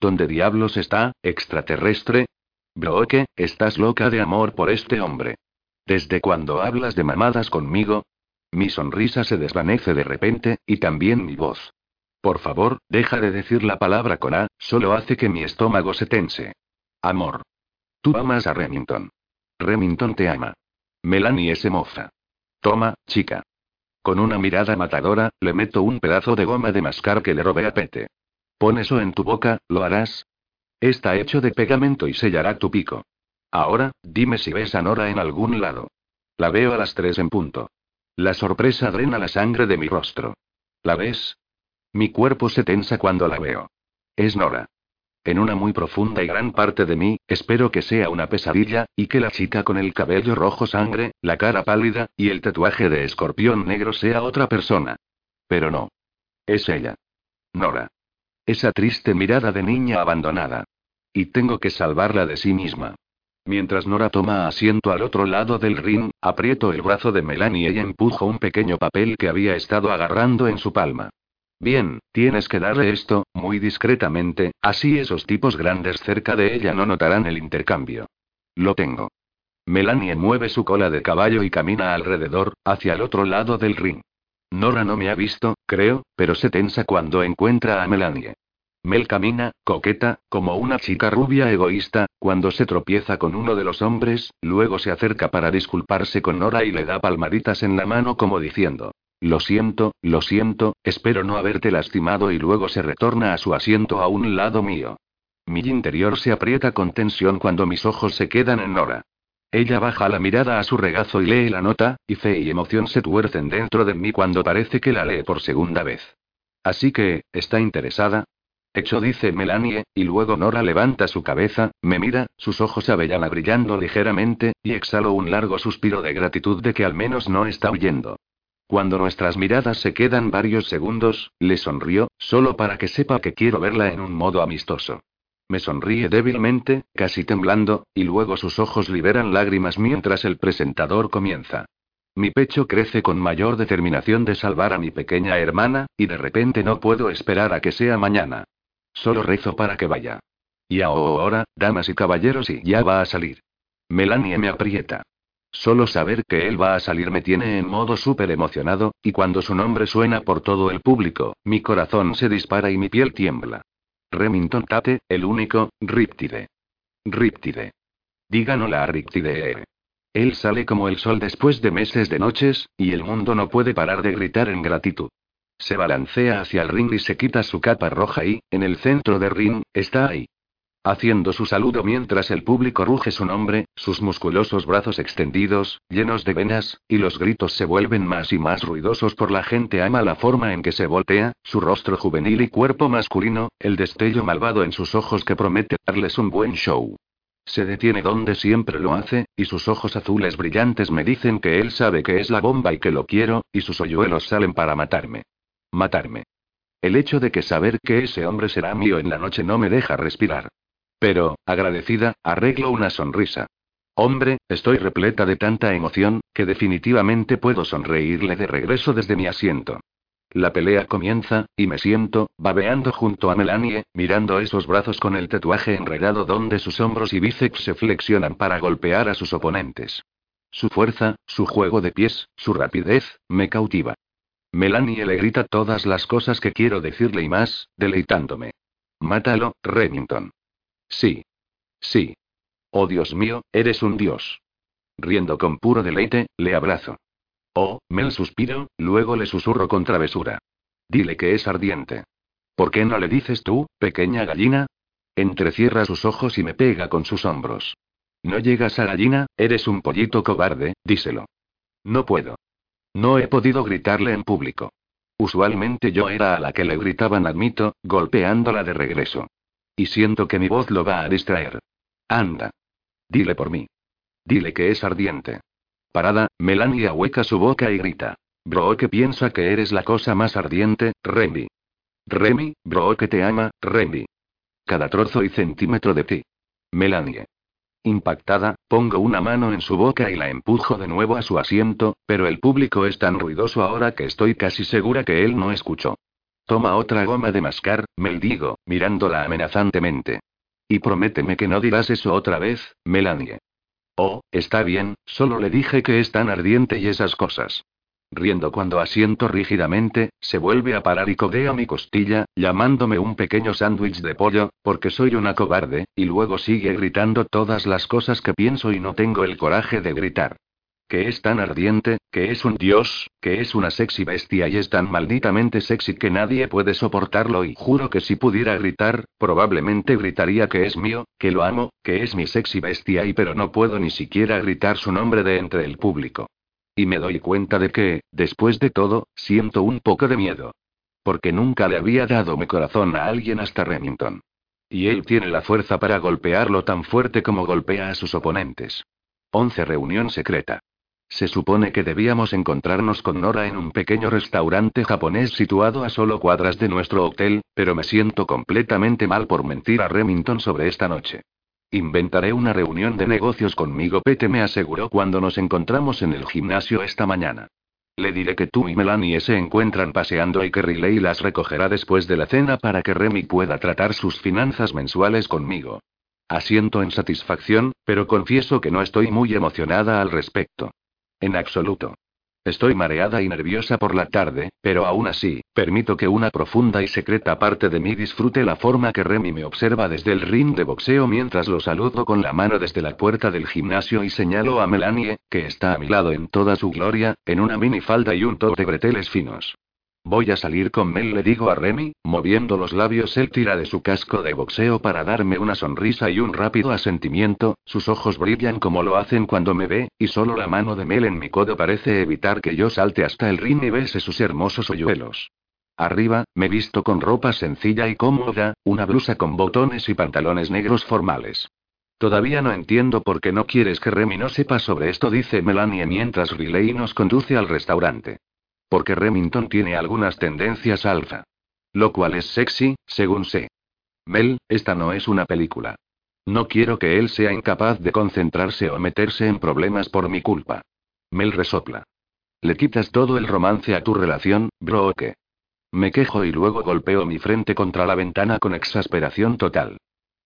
¿Dónde diablos está, extraterrestre? Brooke, estás loca de amor por este hombre. ¿Desde cuando hablas de mamadas conmigo? Mi sonrisa se desvanece de repente, y también mi voz. Por favor, deja de decir la palabra con A, solo hace que mi estómago se tense. Amor. Tú amas a Remington. Remington te ama. Melanie se mofa. Toma, chica. Con una mirada matadora, le meto un pedazo de goma de mascar que le robé a Pete. Pon eso en tu boca, ¿lo harás? Está hecho de pegamento y sellará tu pico. Ahora, dime si ves a Nora en algún lado. La veo a las tres en punto. La sorpresa drena la sangre de mi rostro. ¿La ves? Mi cuerpo se tensa cuando la veo. Es Nora. En una muy profunda y gran parte de mí, espero que sea una pesadilla, y que la chica con el cabello rojo sangre, la cara pálida, y el tatuaje de escorpión negro sea otra persona. Pero no. Es ella. Nora. Esa triste mirada de niña abandonada. Y tengo que salvarla de sí misma. Mientras Nora toma asiento al otro lado del ring, aprieto el brazo de Melanie y empujo un pequeño papel que había estado agarrando en su palma. Bien, tienes que darle esto, muy discretamente, así esos tipos grandes cerca de ella no notarán el intercambio. Lo tengo. Melanie mueve su cola de caballo y camina alrededor, hacia el otro lado del ring. Nora no me ha visto, creo, pero se tensa cuando encuentra a Melanie. Mel camina, coqueta, como una chica rubia egoísta, cuando se tropieza con uno de los hombres, luego se acerca para disculparse con Nora y le da palmaditas en la mano como diciendo, lo siento, lo siento, espero no haberte lastimado y luego se retorna a su asiento a un lado mío. Mi interior se aprieta con tensión cuando mis ojos se quedan en Nora. Ella baja la mirada a su regazo y lee la nota, y fe y emoción se tuercen dentro de mí cuando parece que la lee por segunda vez. Así que, ¿está interesada? Hecho dice Melanie, y luego Nora levanta su cabeza, me mira, sus ojos avellana brillando ligeramente, y exhalo un largo suspiro de gratitud de que al menos no está huyendo. Cuando nuestras miradas se quedan varios segundos, le sonrío, solo para que sepa que quiero verla en un modo amistoso. Me sonríe débilmente, casi temblando, y luego sus ojos liberan lágrimas mientras el presentador comienza. Mi pecho crece con mayor determinación de salvar a mi pequeña hermana, y de repente no puedo esperar a que sea mañana. Solo rezo para que vaya. Y ahora, damas y caballeros, y ya va a salir. Melanie me aprieta. Solo saber que él va a salir me tiene en modo súper emocionado, y cuando su nombre suena por todo el público, mi corazón se dispara y mi piel tiembla. Remington Tate, el único, Riptide. Riptide. Díganosla a Riptide. Él sale como el sol después de meses de noches, y el mundo no puede parar de gritar en gratitud. Se balancea hacia el ring y se quita su capa roja y, en el centro del ring, está ahí. Haciendo su saludo mientras el público ruge su nombre, sus musculosos brazos extendidos, llenos de venas, y los gritos se vuelven más y más ruidosos por la gente ama la forma en que se voltea, su rostro juvenil y cuerpo masculino, el destello malvado en sus ojos que promete darles un buen show. Se detiene donde siempre lo hace, y sus ojos azules brillantes me dicen que él sabe que es la bomba y que lo quiero, y sus hoyuelos salen para matarme. Matarme. El hecho de que saber que ese hombre será mío en la noche no me deja respirar. Pero, agradecida, arreglo una sonrisa. Hombre, estoy repleta de tanta emoción, que definitivamente puedo sonreírle de regreso desde mi asiento. La pelea comienza, y me siento, babeando junto a Melanie, mirando esos brazos con el tatuaje enredado donde sus hombros y bíceps se flexionan para golpear a sus oponentes. Su fuerza, su juego de pies, su rapidez, me cautiva. Melanie le grita todas las cosas que quiero decirle y más, deleitándome. Mátalo, Remington. Sí. Sí. Oh Dios mío, eres un dios. Riendo con puro deleite, le abrazo. Oh, Mel suspiro, luego le susurro con travesura. Dile que es ardiente. ¿Por qué no le dices tú, pequeña gallina? Entrecierra sus ojos y me pega con sus hombros. No llegas a gallina, eres un pollito cobarde, díselo. No puedo. No he podido gritarle en público. Usualmente yo era a la que le gritaban admito, golpeándola de regreso. Y siento que mi voz lo va a distraer. Anda. Dile por mí. Dile que es ardiente. Parada, Melanie hueca su boca y grita. Bro que piensa que eres la cosa más ardiente, Remy. Remy, bro que te ama, Remy. Cada trozo y centímetro de ti. Melanie. Impactada, pongo una mano en su boca y la empujo de nuevo a su asiento, pero el público es tan ruidoso ahora que estoy casi segura que él no escuchó. Toma otra goma de mascar, me digo, mirándola amenazantemente. Y prométeme que no dirás eso otra vez, Melanie. Oh, está bien, solo le dije que es tan ardiente y esas cosas. Riendo cuando asiento rígidamente, se vuelve a parar y codea mi costilla, llamándome un pequeño sándwich de pollo, porque soy una cobarde, y luego sigue gritando todas las cosas que pienso y no tengo el coraje de gritar. Que es tan ardiente, que es un dios, que es una sexy bestia y es tan malditamente sexy que nadie puede soportarlo y juro que si pudiera gritar, probablemente gritaría que es mío, que lo amo, que es mi sexy bestia y pero no puedo ni siquiera gritar su nombre de entre el público. Y me doy cuenta de que, después de todo, siento un poco de miedo. Porque nunca le había dado mi corazón a alguien hasta Remington. Y él tiene la fuerza para golpearlo tan fuerte como golpea a sus oponentes. 11 Reunión secreta. Se supone que debíamos encontrarnos con Nora en un pequeño restaurante japonés situado a solo cuadras de nuestro hotel, pero me siento completamente mal por mentir a Remington sobre esta noche. Inventaré una reunión de negocios conmigo, Pete me aseguró cuando nos encontramos en el gimnasio esta mañana. Le diré que tú y Melanie se encuentran paseando y que Riley las recogerá después de la cena para que Remy pueda tratar sus finanzas mensuales conmigo. Asiento en satisfacción, pero confieso que no estoy muy emocionada al respecto. En absoluto. Estoy mareada y nerviosa por la tarde, pero aún así, permito que una profunda y secreta parte de mí disfrute la forma que Remy me observa desde el ring de boxeo mientras lo saludo con la mano desde la puerta del gimnasio y señalo a Melanie, que está a mi lado en toda su gloria, en una minifalda y un top de breteles finos. Voy a salir con Mel, le digo a Remy, moviendo los labios. Él tira de su casco de boxeo para darme una sonrisa y un rápido asentimiento. Sus ojos brillan como lo hacen cuando me ve, y solo la mano de Mel en mi codo parece evitar que yo salte hasta el ring y bese sus hermosos hoyuelos. Arriba, me visto con ropa sencilla y cómoda, una blusa con botones y pantalones negros formales. Todavía no entiendo por qué no quieres que Remy no sepa sobre esto, dice Melanie mientras Riley nos conduce al restaurante. Porque Remington tiene algunas tendencias alfa. Lo cual es sexy, según sé. Mel, esta no es una película. No quiero que él sea incapaz de concentrarse o meterse en problemas por mi culpa. Mel resopla. Le quitas todo el romance a tu relación, bro, qué? Me quejo y luego golpeo mi frente contra la ventana con exasperación total.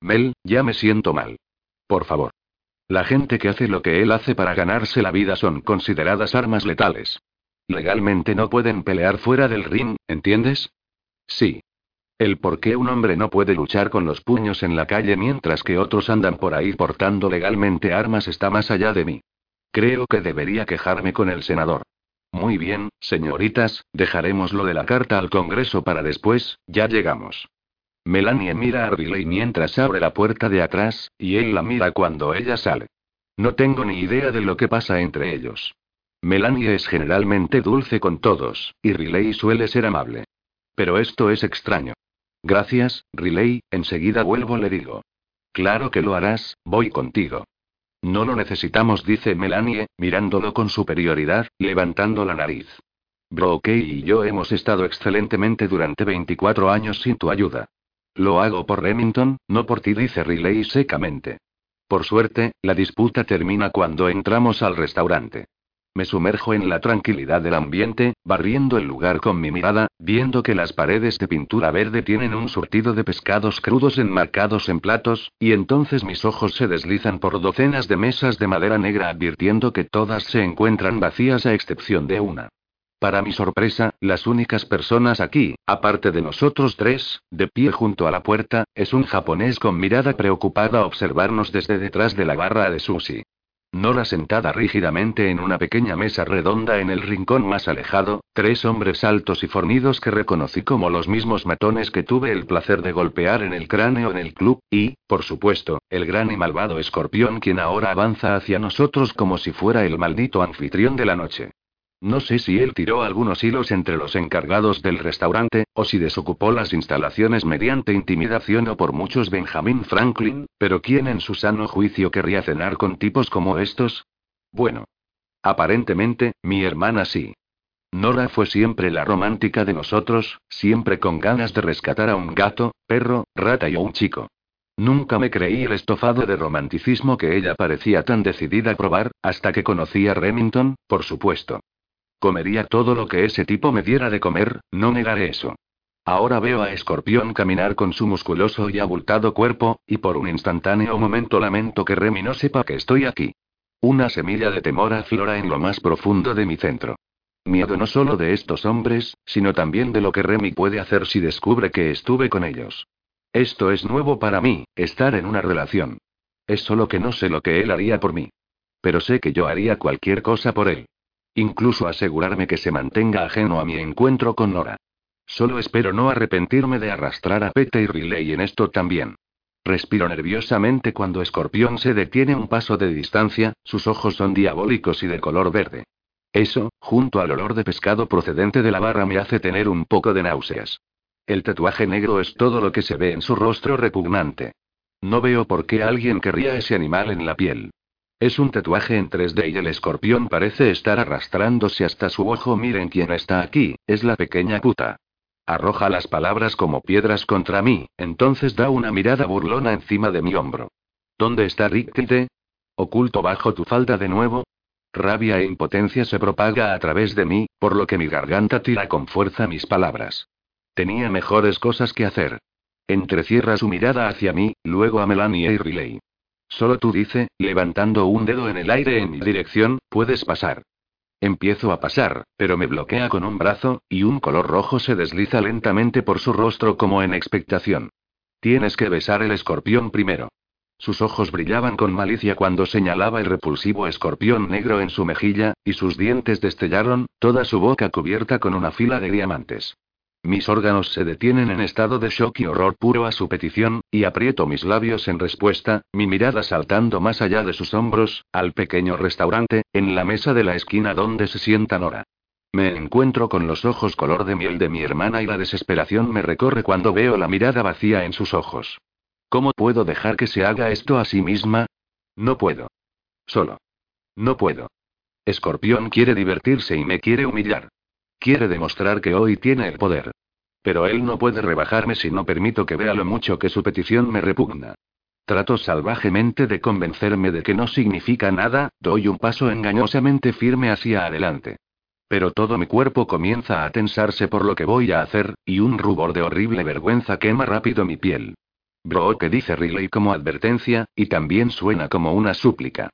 Mel, ya me siento mal. Por favor. La gente que hace lo que él hace para ganarse la vida son consideradas armas letales. Legalmente no pueden pelear fuera del ring, ¿entiendes? Sí. El por qué un hombre no puede luchar con los puños en la calle mientras que otros andan por ahí portando legalmente armas está más allá de mí. Creo que debería quejarme con el senador. Muy bien, señoritas, dejaremos lo de la carta al Congreso para después, ya llegamos. Melanie mira a Riley mientras abre la puerta de atrás, y él la mira cuando ella sale. No tengo ni idea de lo que pasa entre ellos. Melanie es generalmente dulce con todos, y Riley suele ser amable. Pero esto es extraño. Gracias, Riley, enseguida vuelvo, le digo. Claro que lo harás, voy contigo. No lo necesitamos, dice Melanie, mirándolo con superioridad, levantando la nariz. Brokey y yo hemos estado excelentemente durante 24 años sin tu ayuda. Lo hago por Remington, no por ti, dice Riley secamente. Por suerte, la disputa termina cuando entramos al restaurante. Me sumerjo en la tranquilidad del ambiente, barriendo el lugar con mi mirada, viendo que las paredes de pintura verde tienen un surtido de pescados crudos enmarcados en platos, y entonces mis ojos se deslizan por docenas de mesas de madera negra advirtiendo que todas se encuentran vacías a excepción de una. Para mi sorpresa, las únicas personas aquí, aparte de nosotros tres, de pie junto a la puerta, es un japonés con mirada preocupada observarnos desde detrás de la barra de sushi. Nora sentada rígidamente en una pequeña mesa redonda en el rincón más alejado, tres hombres altos y fornidos que reconocí como los mismos matones que tuve el placer de golpear en el cráneo en el club, y, por supuesto, el gran y malvado escorpión quien ahora avanza hacia nosotros como si fuera el maldito anfitrión de la noche. No sé si él tiró algunos hilos entre los encargados del restaurante, o si desocupó las instalaciones mediante intimidación o por muchos Benjamin Franklin, pero ¿quién en su sano juicio querría cenar con tipos como estos? Bueno. Aparentemente, mi hermana sí. Nora fue siempre la romántica de nosotros, siempre con ganas de rescatar a un gato, perro, rata y un chico. Nunca me creí el estofado de romanticismo que ella parecía tan decidida a probar, hasta que conocí a Remington, por supuesto. Comería todo lo que ese tipo me diera de comer, no negaré eso. Ahora veo a Escorpión caminar con su musculoso y abultado cuerpo, y por un instantáneo momento lamento que Remy no sepa que estoy aquí. Una semilla de temor aflora en lo más profundo de mi centro. Miedo no solo de estos hombres, sino también de lo que Remy puede hacer si descubre que estuve con ellos. Esto es nuevo para mí, estar en una relación. Es solo que no sé lo que él haría por mí. Pero sé que yo haría cualquier cosa por él. Incluso asegurarme que se mantenga ajeno a mi encuentro con Nora. Solo espero no arrepentirme de arrastrar a Pete y Riley en esto también. Respiro nerviosamente cuando Escorpión se detiene un paso de distancia, sus ojos son diabólicos y de color verde. Eso, junto al olor de pescado procedente de la barra, me hace tener un poco de náuseas. El tatuaje negro es todo lo que se ve en su rostro repugnante. No veo por qué alguien querría ese animal en la piel. Es un tatuaje en 3D y el escorpión parece estar arrastrándose hasta su ojo. Miren quién está aquí, es la pequeña puta. Arroja las palabras como piedras contra mí, entonces da una mirada burlona encima de mi hombro. ¿Dónde está Rictide? ¿Oculto bajo tu falda de nuevo? Rabia e impotencia se propaga a través de mí, por lo que mi garganta tira con fuerza mis palabras. Tenía mejores cosas que hacer. Entrecierra su mirada hacia mí, luego a Melanie y Riley. Solo tú dice, levantando un dedo en el aire en mi dirección, puedes pasar. Empiezo a pasar, pero me bloquea con un brazo, y un color rojo se desliza lentamente por su rostro como en expectación. Tienes que besar el escorpión primero. Sus ojos brillaban con malicia cuando señalaba el repulsivo escorpión negro en su mejilla, y sus dientes destellaron, toda su boca cubierta con una fila de diamantes. Mis órganos se detienen en estado de shock y horror puro a su petición, y aprieto mis labios en respuesta, mi mirada saltando más allá de sus hombros, al pequeño restaurante, en la mesa de la esquina donde se sienta Nora. Me encuentro con los ojos color de miel de mi hermana y la desesperación me recorre cuando veo la mirada vacía en sus ojos. ¿Cómo puedo dejar que se haga esto a sí misma? No puedo. Solo. No puedo. Escorpión quiere divertirse y me quiere humillar. Quiere demostrar que hoy tiene el poder. Pero él no puede rebajarme si no permito que vea lo mucho que su petición me repugna. Trato salvajemente de convencerme de que no significa nada, doy un paso engañosamente firme hacia adelante. Pero todo mi cuerpo comienza a tensarse por lo que voy a hacer, y un rubor de horrible vergüenza quema rápido mi piel. Bro que dice Riley como advertencia, y también suena como una súplica.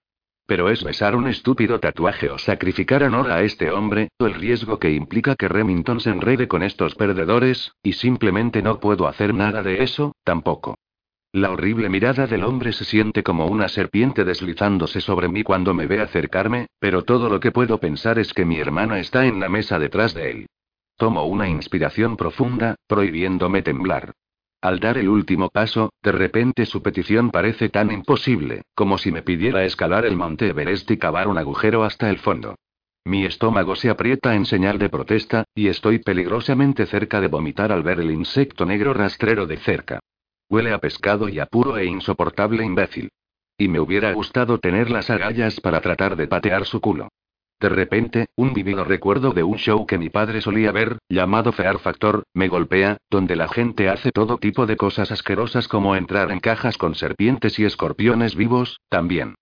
Pero es besar un estúpido tatuaje o sacrificar honor a este hombre, el riesgo que implica que Remington se enrede con estos perdedores, y simplemente no puedo hacer nada de eso, tampoco. La horrible mirada del hombre se siente como una serpiente deslizándose sobre mí cuando me ve acercarme, pero todo lo que puedo pensar es que mi hermana está en la mesa detrás de él. Tomo una inspiración profunda, prohibiéndome temblar. Al dar el último paso, de repente su petición parece tan imposible, como si me pidiera escalar el monte Everest y cavar un agujero hasta el fondo. Mi estómago se aprieta en señal de protesta, y estoy peligrosamente cerca de vomitar al ver el insecto negro rastrero de cerca. Huele a pescado y a puro e insoportable imbécil. Y me hubiera gustado tener las agallas para tratar de patear su culo. De repente, un vivido recuerdo de un show que mi padre solía ver, llamado Fear Factor, me golpea, donde la gente hace todo tipo de cosas asquerosas como entrar en cajas con serpientes y escorpiones vivos, también.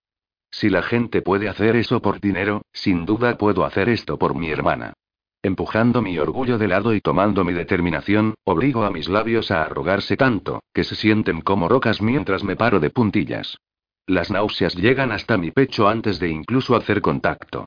Si la gente puede hacer eso por dinero, sin duda puedo hacer esto por mi hermana. Empujando mi orgullo de lado y tomando mi determinación, obligo a mis labios a arrugarse tanto, que se sienten como rocas mientras me paro de puntillas. Las náuseas llegan hasta mi pecho antes de incluso hacer contacto.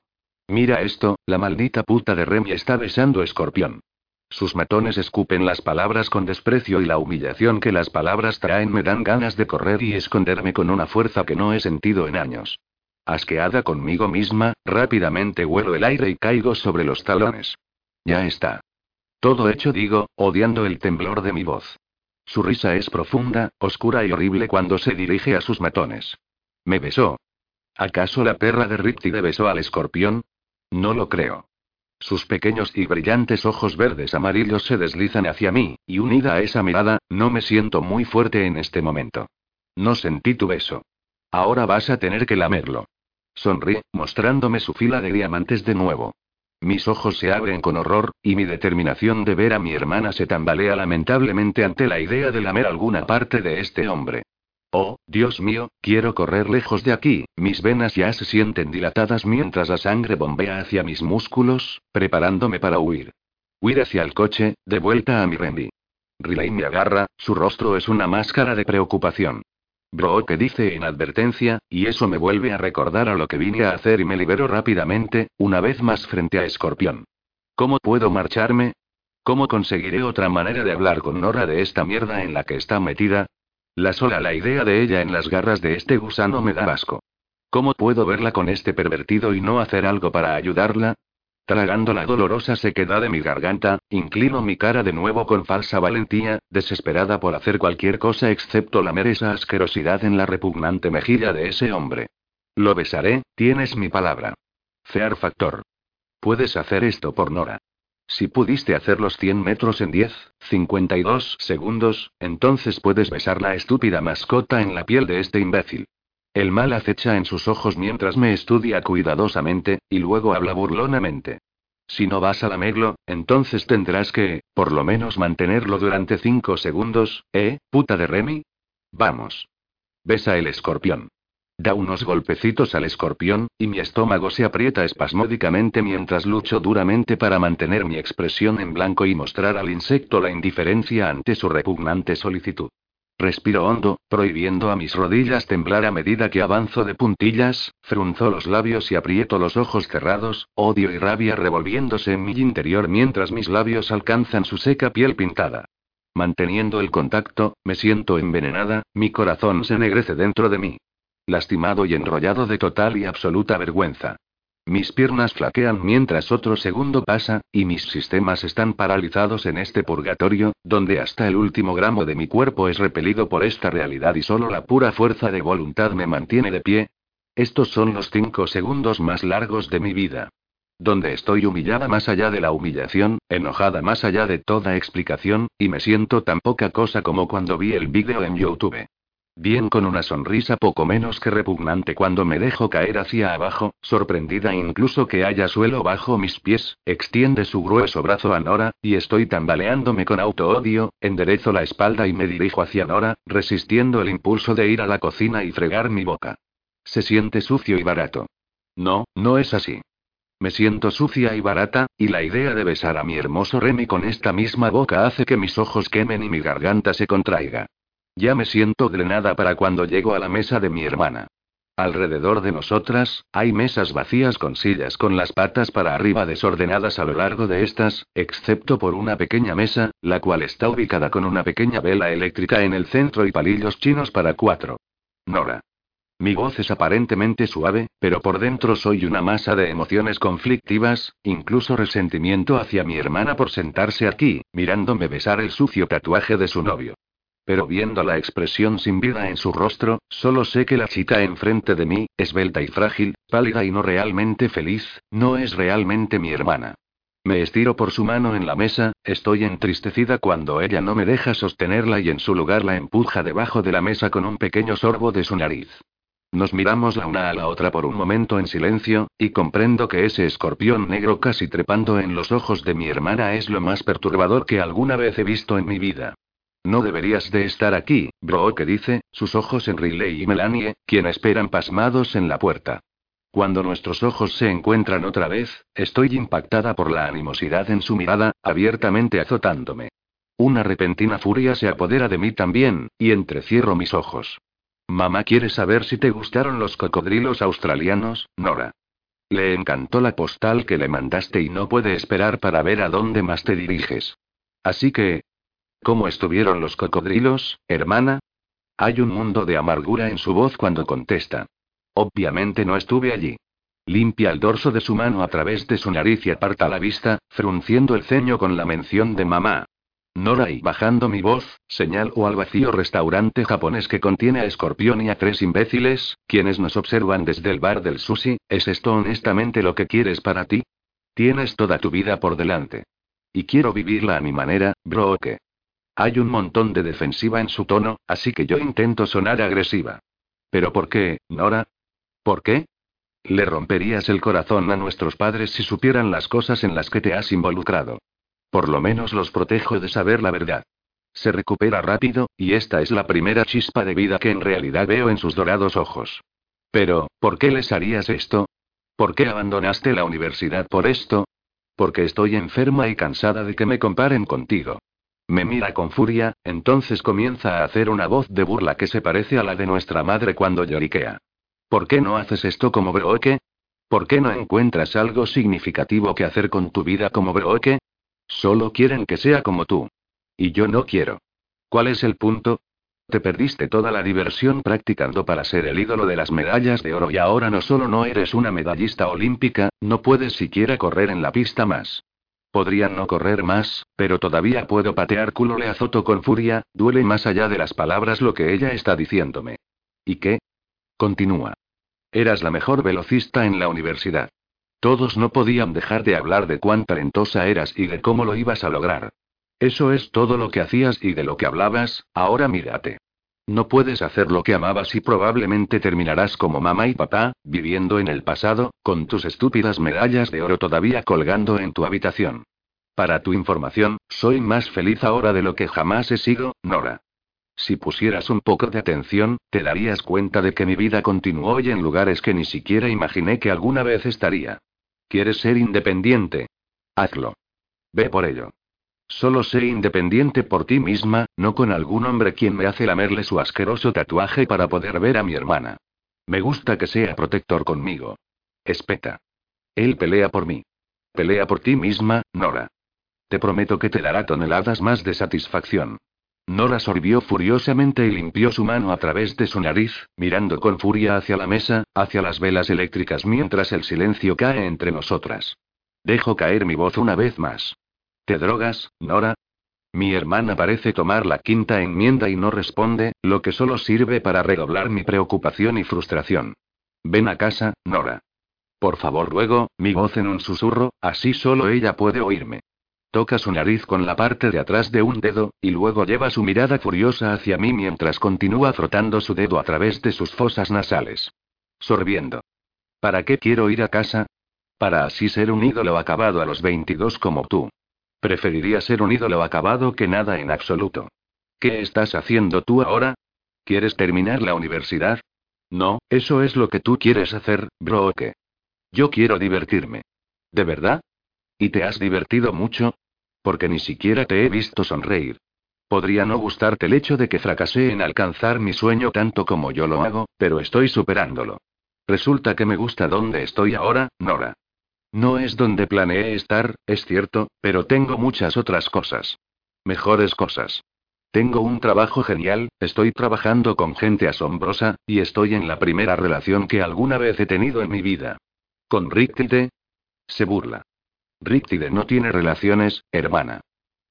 Mira esto, la maldita puta de Remy está besando escorpión. Sus matones escupen las palabras con desprecio y la humillación que las palabras traen me dan ganas de correr y esconderme con una fuerza que no he sentido en años. Asqueada conmigo misma, rápidamente huelo el aire y caigo sobre los talones. Ya está. Todo hecho digo, odiando el temblor de mi voz. Su risa es profunda, oscura y horrible cuando se dirige a sus matones. Me besó. ¿Acaso la perra de Riptide besó al escorpión? No lo creo. Sus pequeños y brillantes ojos verdes amarillos se deslizan hacia mí, y unida a esa mirada, no me siento muy fuerte en este momento. No sentí tu beso. Ahora vas a tener que lamerlo. Sonríe, mostrándome su fila de diamantes de nuevo. Mis ojos se abren con horror, y mi determinación de ver a mi hermana se tambalea lamentablemente ante la idea de lamer alguna parte de este hombre. Oh, Dios mío, quiero correr lejos de aquí, mis venas ya se sienten dilatadas mientras la sangre bombea hacia mis músculos, preparándome para huir. Huir hacia el coche, de vuelta a mi Rendy. Riley me agarra, su rostro es una máscara de preocupación. Bro dice en advertencia, y eso me vuelve a recordar a lo que vine a hacer y me libero rápidamente, una vez más frente a Escorpión. ¿Cómo puedo marcharme? ¿Cómo conseguiré otra manera de hablar con Nora de esta mierda en la que está metida? La sola la idea de ella en las garras de este gusano me da asco. ¿Cómo puedo verla con este pervertido y no hacer algo para ayudarla? Tragando la dolorosa sequedad de mi garganta, inclino mi cara de nuevo con falsa valentía, desesperada por hacer cualquier cosa excepto lamer esa asquerosidad en la repugnante mejilla de ese hombre. Lo besaré, tienes mi palabra. Fear Factor. Puedes hacer esto por Nora. Si pudiste hacer los 100 metros en 10, 52 segundos, entonces puedes besar la estúpida mascota en la piel de este imbécil. El mal acecha en sus ojos mientras me estudia cuidadosamente, y luego habla burlonamente. Si no vas a lamerlo, entonces tendrás que, por lo menos mantenerlo durante cinco segundos, ¿eh, puta de Remy? Vamos. Besa el escorpión. Da unos golpecitos al escorpión, y mi estómago se aprieta espasmódicamente mientras lucho duramente para mantener mi expresión en blanco y mostrar al insecto la indiferencia ante su repugnante solicitud. Respiro hondo, prohibiendo a mis rodillas temblar a medida que avanzo de puntillas, frunzo los labios y aprieto los ojos cerrados, odio y rabia revolviéndose en mi interior mientras mis labios alcanzan su seca piel pintada. Manteniendo el contacto, me siento envenenada, mi corazón se ennegrece dentro de mí. Lastimado y enrollado de total y absoluta vergüenza. Mis piernas flaquean mientras otro segundo pasa, y mis sistemas están paralizados en este purgatorio, donde hasta el último gramo de mi cuerpo es repelido por esta realidad y solo la pura fuerza de voluntad me mantiene de pie. Estos son los cinco segundos más largos de mi vida. Donde estoy humillada más allá de la humillación, enojada más allá de toda explicación, y me siento tan poca cosa como cuando vi el vídeo en YouTube. Bien con una sonrisa poco menos que repugnante cuando me dejo caer hacia abajo, sorprendida incluso que haya suelo bajo mis pies, extiende su grueso brazo a Nora, y estoy tambaleándome con auto-odio, enderezo la espalda y me dirijo hacia Nora, resistiendo el impulso de ir a la cocina y fregar mi boca. Se siente sucio y barato. No, no es así. Me siento sucia y barata, y la idea de besar a mi hermoso Remy con esta misma boca hace que mis ojos quemen y mi garganta se contraiga. Ya me siento drenada para cuando llego a la mesa de mi hermana. Alrededor de nosotras, hay mesas vacías con sillas con las patas para arriba desordenadas a lo largo de estas, excepto por una pequeña mesa, la cual está ubicada con una pequeña vela eléctrica en el centro y palillos chinos para cuatro. Nora. Mi voz es aparentemente suave, pero por dentro soy una masa de emociones conflictivas, incluso resentimiento hacia mi hermana por sentarse aquí, mirándome besar el sucio tatuaje de su novio. Pero viendo la expresión sin vida en su rostro, solo sé que la chica enfrente de mí, esbelta y frágil, pálida y no realmente feliz, no es realmente mi hermana. Me estiro por su mano en la mesa, estoy entristecida cuando ella no me deja sostenerla y en su lugar la empuja debajo de la mesa con un pequeño sorbo de su nariz. Nos miramos la una a la otra por un momento en silencio, y comprendo que ese escorpión negro casi trepando en los ojos de mi hermana es lo más perturbador que alguna vez he visto en mi vida. No deberías de estar aquí, bro, que dice, sus ojos en Riley y Melanie, quien esperan pasmados en la puerta. Cuando nuestros ojos se encuentran otra vez, estoy impactada por la animosidad en su mirada, abiertamente azotándome. Una repentina furia se apodera de mí también, y entrecierro mis ojos. Mamá quiere saber si te gustaron los cocodrilos australianos, Nora. Le encantó la postal que le mandaste y no puede esperar para ver a dónde más te diriges. Así que, ¿Cómo estuvieron los cocodrilos, hermana? Hay un mundo de amargura en su voz cuando contesta. Obviamente no estuve allí. Limpia el dorso de su mano a través de su nariz y aparta la vista, frunciendo el ceño con la mención de mamá. Nora y bajando mi voz, señalo al vacío restaurante japonés que contiene a Escorpión y a tres imbéciles, quienes nos observan desde el bar del sushi, ¿es esto honestamente lo que quieres para ti? Tienes toda tu vida por delante. Y quiero vivirla a mi manera, bro. Hay un montón de defensiva en su tono, así que yo intento sonar agresiva. ¿Pero por qué, Nora? ¿Por qué? Le romperías el corazón a nuestros padres si supieran las cosas en las que te has involucrado. Por lo menos los protejo de saber la verdad. Se recupera rápido, y esta es la primera chispa de vida que en realidad veo en sus dorados ojos. Pero, ¿por qué les harías esto? ¿Por qué abandonaste la universidad por esto? Porque estoy enferma y cansada de que me comparen contigo. Me mira con furia, entonces comienza a hacer una voz de burla que se parece a la de nuestra madre cuando lloriquea. ¿Por qué no haces esto como Broke? ¿Por qué no encuentras algo significativo que hacer con tu vida como Broke? Solo quieren que sea como tú. Y yo no quiero. ¿Cuál es el punto? Te perdiste toda la diversión practicando para ser el ídolo de las medallas de oro y ahora no solo no eres una medallista olímpica, no puedes siquiera correr en la pista más. Podría no correr más, pero todavía puedo patear culo, le azoto con furia, duele más allá de las palabras lo que ella está diciéndome. ¿Y qué? Continúa. Eras la mejor velocista en la universidad. Todos no podían dejar de hablar de cuán talentosa eras y de cómo lo ibas a lograr. Eso es todo lo que hacías y de lo que hablabas, ahora mírate. No puedes hacer lo que amabas y probablemente terminarás como mamá y papá, viviendo en el pasado, con tus estúpidas medallas de oro todavía colgando en tu habitación. Para tu información, soy más feliz ahora de lo que jamás he sido, Nora. Si pusieras un poco de atención, te darías cuenta de que mi vida continuó hoy en lugares que ni siquiera imaginé que alguna vez estaría. ¿Quieres ser independiente? Hazlo. Ve por ello. Solo sé independiente por ti misma, no con algún hombre quien me hace lamerle su asqueroso tatuaje para poder ver a mi hermana. Me gusta que sea protector conmigo. Espeta. Él pelea por mí. Pelea por ti misma, Nora. Te prometo que te dará toneladas más de satisfacción. Nora sorbió furiosamente y limpió su mano a través de su nariz, mirando con furia hacia la mesa, hacia las velas eléctricas mientras el silencio cae entre nosotras. Dejo caer mi voz una vez más. ¿Te drogas, Nora? Mi hermana parece tomar la quinta enmienda y no responde, lo que solo sirve para redoblar mi preocupación y frustración. Ven a casa, Nora. Por favor, luego, mi voz en un susurro, así solo ella puede oírme. Toca su nariz con la parte de atrás de un dedo, y luego lleva su mirada furiosa hacia mí mientras continúa frotando su dedo a través de sus fosas nasales. Sorbiendo. ¿Para qué quiero ir a casa? Para así ser un ídolo acabado a los 22 como tú. Preferiría ser un ídolo acabado que nada en absoluto. ¿Qué estás haciendo tú ahora? ¿Quieres terminar la universidad? No, eso es lo que tú quieres hacer, bro. ¿qué? Yo quiero divertirme. ¿De verdad? ¿Y te has divertido mucho? Porque ni siquiera te he visto sonreír. Podría no gustarte el hecho de que fracasé en alcanzar mi sueño tanto como yo lo hago, pero estoy superándolo. Resulta que me gusta donde estoy ahora, Nora. No es donde planeé estar, es cierto, pero tengo muchas otras cosas. Mejores cosas. Tengo un trabajo genial, estoy trabajando con gente asombrosa, y estoy en la primera relación que alguna vez he tenido en mi vida. ¿Con Rictide? Se burla. Rictide no tiene relaciones, hermana.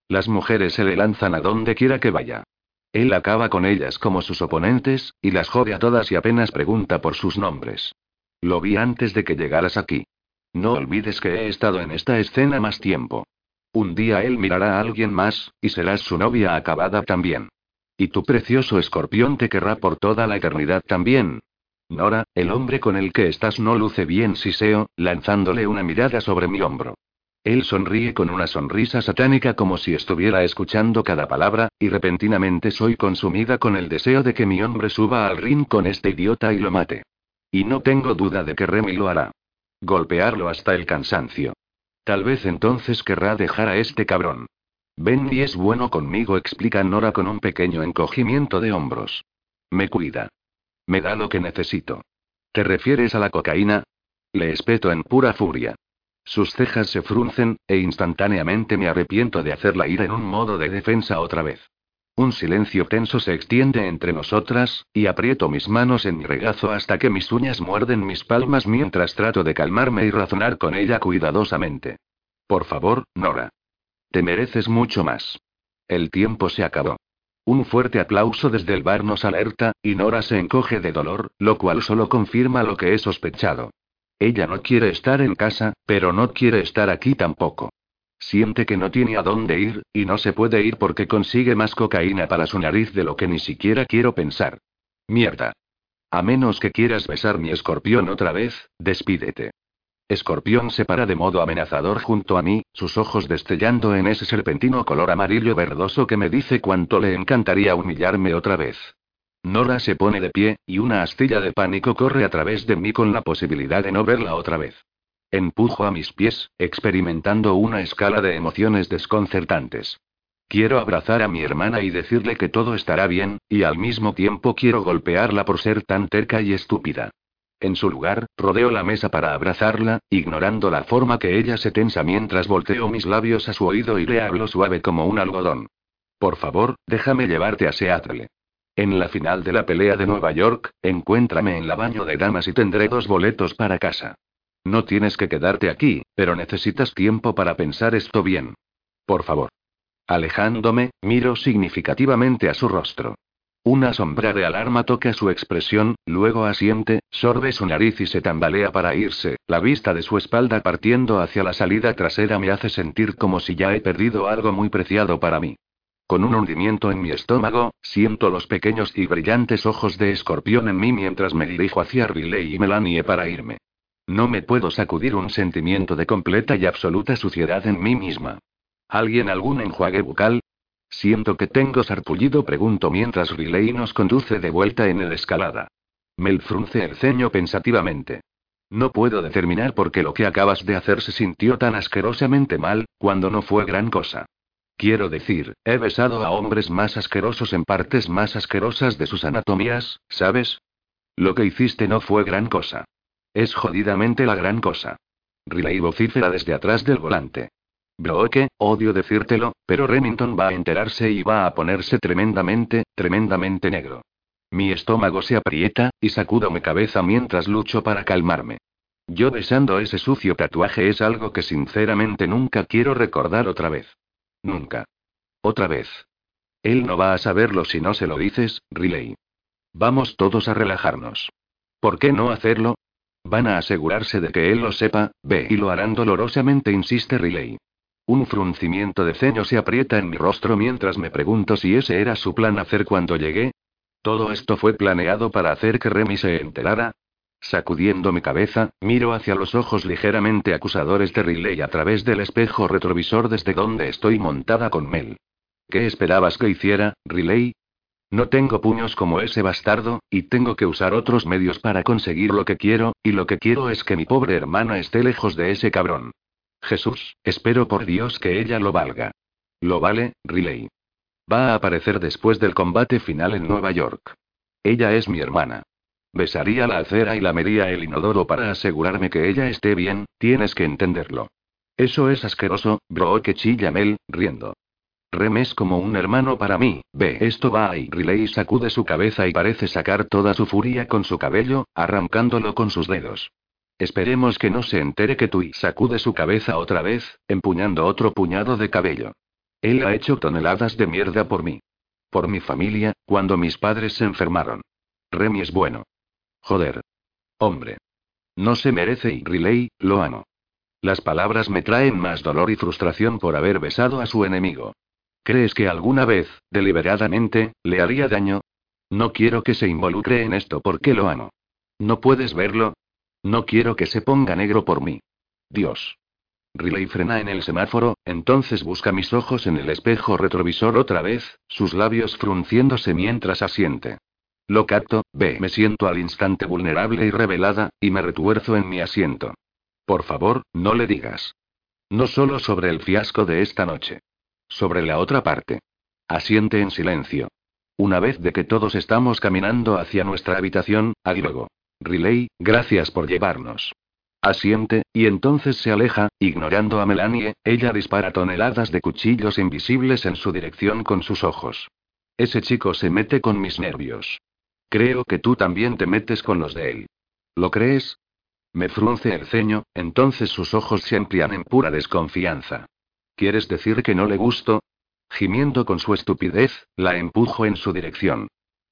Las mujeres se le lanzan a donde quiera que vaya. Él acaba con ellas como sus oponentes, y las jode a todas y apenas pregunta por sus nombres. Lo vi antes de que llegaras aquí. No olvides que he estado en esta escena más tiempo. Un día él mirará a alguien más, y serás su novia acabada también. Y tu precioso escorpión te querrá por toda la eternidad también. Nora, el hombre con el que estás no luce bien, siseo, lanzándole una mirada sobre mi hombro. Él sonríe con una sonrisa satánica como si estuviera escuchando cada palabra, y repentinamente soy consumida con el deseo de que mi hombre suba al ring con este idiota y lo mate. Y no tengo duda de que Remy lo hará. Golpearlo hasta el cansancio. Tal vez entonces querrá dejar a este cabrón. Benny es bueno conmigo, explica Nora con un pequeño encogimiento de hombros. Me cuida. Me da lo que necesito. ¿Te refieres a la cocaína? Le espeto en pura furia. Sus cejas se fruncen, e instantáneamente me arrepiento de hacerla ir en un modo de defensa otra vez. Un silencio tenso se extiende entre nosotras, y aprieto mis manos en mi regazo hasta que mis uñas muerden mis palmas mientras trato de calmarme y razonar con ella cuidadosamente. Por favor, Nora. Te mereces mucho más. El tiempo se acabó. Un fuerte aplauso desde el bar nos alerta, y Nora se encoge de dolor, lo cual solo confirma lo que he sospechado. Ella no quiere estar en casa, pero no quiere estar aquí tampoco. Siente que no tiene a dónde ir, y no se puede ir porque consigue más cocaína para su nariz de lo que ni siquiera quiero pensar. Mierda. A menos que quieras besar mi escorpión otra vez, despídete. Escorpión se para de modo amenazador junto a mí, sus ojos destellando en ese serpentino color amarillo verdoso que me dice cuánto le encantaría humillarme otra vez. Nora se pone de pie, y una astilla de pánico corre a través de mí con la posibilidad de no verla otra vez. Empujo a mis pies, experimentando una escala de emociones desconcertantes. Quiero abrazar a mi hermana y decirle que todo estará bien, y al mismo tiempo quiero golpearla por ser tan terca y estúpida. En su lugar, rodeo la mesa para abrazarla, ignorando la forma que ella se tensa mientras volteo mis labios a su oído y le hablo suave como un algodón. Por favor, déjame llevarte a Seattle. En la final de la pelea de Nueva York, encuéntrame en la baño de damas y tendré dos boletos para casa. No tienes que quedarte aquí, pero necesitas tiempo para pensar esto bien. Por favor. Alejándome, miro significativamente a su rostro. Una sombra de alarma toca su expresión, luego asiente, sorbe su nariz y se tambalea para irse, la vista de su espalda partiendo hacia la salida trasera me hace sentir como si ya he perdido algo muy preciado para mí. Con un hundimiento en mi estómago, siento los pequeños y brillantes ojos de escorpión en mí mientras me dirijo hacia Riley y Melanie para irme. No me puedo sacudir un sentimiento de completa y absoluta suciedad en mí misma. ¿Alguien algún enjuague bucal? Siento que tengo sarpullido, pregunto mientras Riley nos conduce de vuelta en el escalada. Mel frunce el ceño pensativamente. No puedo determinar por qué lo que acabas de hacer se sintió tan asquerosamente mal, cuando no fue gran cosa. Quiero decir, he besado a hombres más asquerosos en partes más asquerosas de sus anatomías, ¿sabes? Lo que hiciste no fue gran cosa. Es jodidamente la gran cosa. Riley vocifera desde atrás del volante. Brooke, odio decírtelo, pero Remington va a enterarse y va a ponerse tremendamente, tremendamente negro. Mi estómago se aprieta, y sacudo mi cabeza mientras lucho para calmarme. Yo besando ese sucio tatuaje es algo que sinceramente nunca quiero recordar otra vez. Nunca. Otra vez. Él no va a saberlo si no se lo dices, Riley. Vamos todos a relajarnos. ¿Por qué no hacerlo? Van a asegurarse de que él lo sepa, ve y lo harán dolorosamente, insiste Riley. Un fruncimiento de ceño se aprieta en mi rostro mientras me pregunto si ese era su plan hacer cuando llegué. ¿Todo esto fue planeado para hacer que Remy se enterara? Sacudiendo mi cabeza, miro hacia los ojos ligeramente acusadores de Riley a través del espejo retrovisor desde donde estoy montada con Mel. ¿Qué esperabas que hiciera, Riley? No tengo puños como ese bastardo, y tengo que usar otros medios para conseguir lo que quiero, y lo que quiero es que mi pobre hermana esté lejos de ese cabrón. Jesús, espero por Dios que ella lo valga. Lo vale, Riley. Va a aparecer después del combate final en Nueva York. Ella es mi hermana. Besaría la acera y lamería el inodoro para asegurarme que ella esté bien, tienes que entenderlo. Eso es asqueroso, bro, que riendo. Rem es como un hermano para mí, ve, esto va ahí. Riley sacude su cabeza y parece sacar toda su furia con su cabello, arrancándolo con sus dedos. Esperemos que no se entere que tú y sacude su cabeza otra vez, empuñando otro puñado de cabello. Él ha hecho toneladas de mierda por mí. Por mi familia, cuando mis padres se enfermaron. Remy es bueno. Joder. Hombre. No se merece y Riley, lo amo. Las palabras me traen más dolor y frustración por haber besado a su enemigo. ¿Crees que alguna vez, deliberadamente, le haría daño? No quiero que se involucre en esto porque lo amo. ¿No puedes verlo? No quiero que se ponga negro por mí. Dios. Riley frena en el semáforo, entonces busca mis ojos en el espejo retrovisor otra vez, sus labios frunciéndose mientras asiente. Lo capto, ve, me siento al instante vulnerable y revelada, y me retuerzo en mi asiento. Por favor, no le digas. No solo sobre el fiasco de esta noche. Sobre la otra parte. Asiente en silencio. Una vez de que todos estamos caminando hacia nuestra habitación, luego. Riley, gracias por llevarnos. Asiente, y entonces se aleja, ignorando a Melanie, ella dispara toneladas de cuchillos invisibles en su dirección con sus ojos. Ese chico se mete con mis nervios. Creo que tú también te metes con los de él. ¿Lo crees? Me frunce el ceño, entonces sus ojos se amplían en pura desconfianza. ¿Quieres decir que no le gusto? Gimiendo con su estupidez, la empujo en su dirección.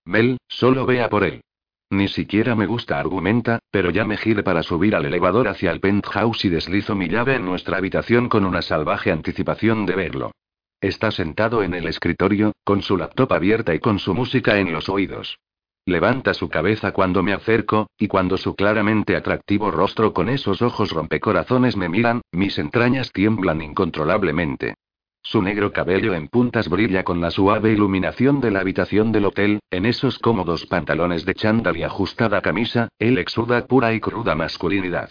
Mel, solo vea por él. Ni siquiera me gusta, argumenta, pero ya me gire para subir al elevador hacia el penthouse y deslizo mi llave en nuestra habitación con una salvaje anticipación de verlo. Está sentado en el escritorio, con su laptop abierta y con su música en los oídos. Levanta su cabeza cuando me acerco, y cuando su claramente atractivo rostro con esos ojos rompecorazones me miran, mis entrañas tiemblan incontrolablemente. Su negro cabello en puntas brilla con la suave iluminación de la habitación del hotel, en esos cómodos pantalones de chándal y ajustada camisa, él exuda pura y cruda masculinidad.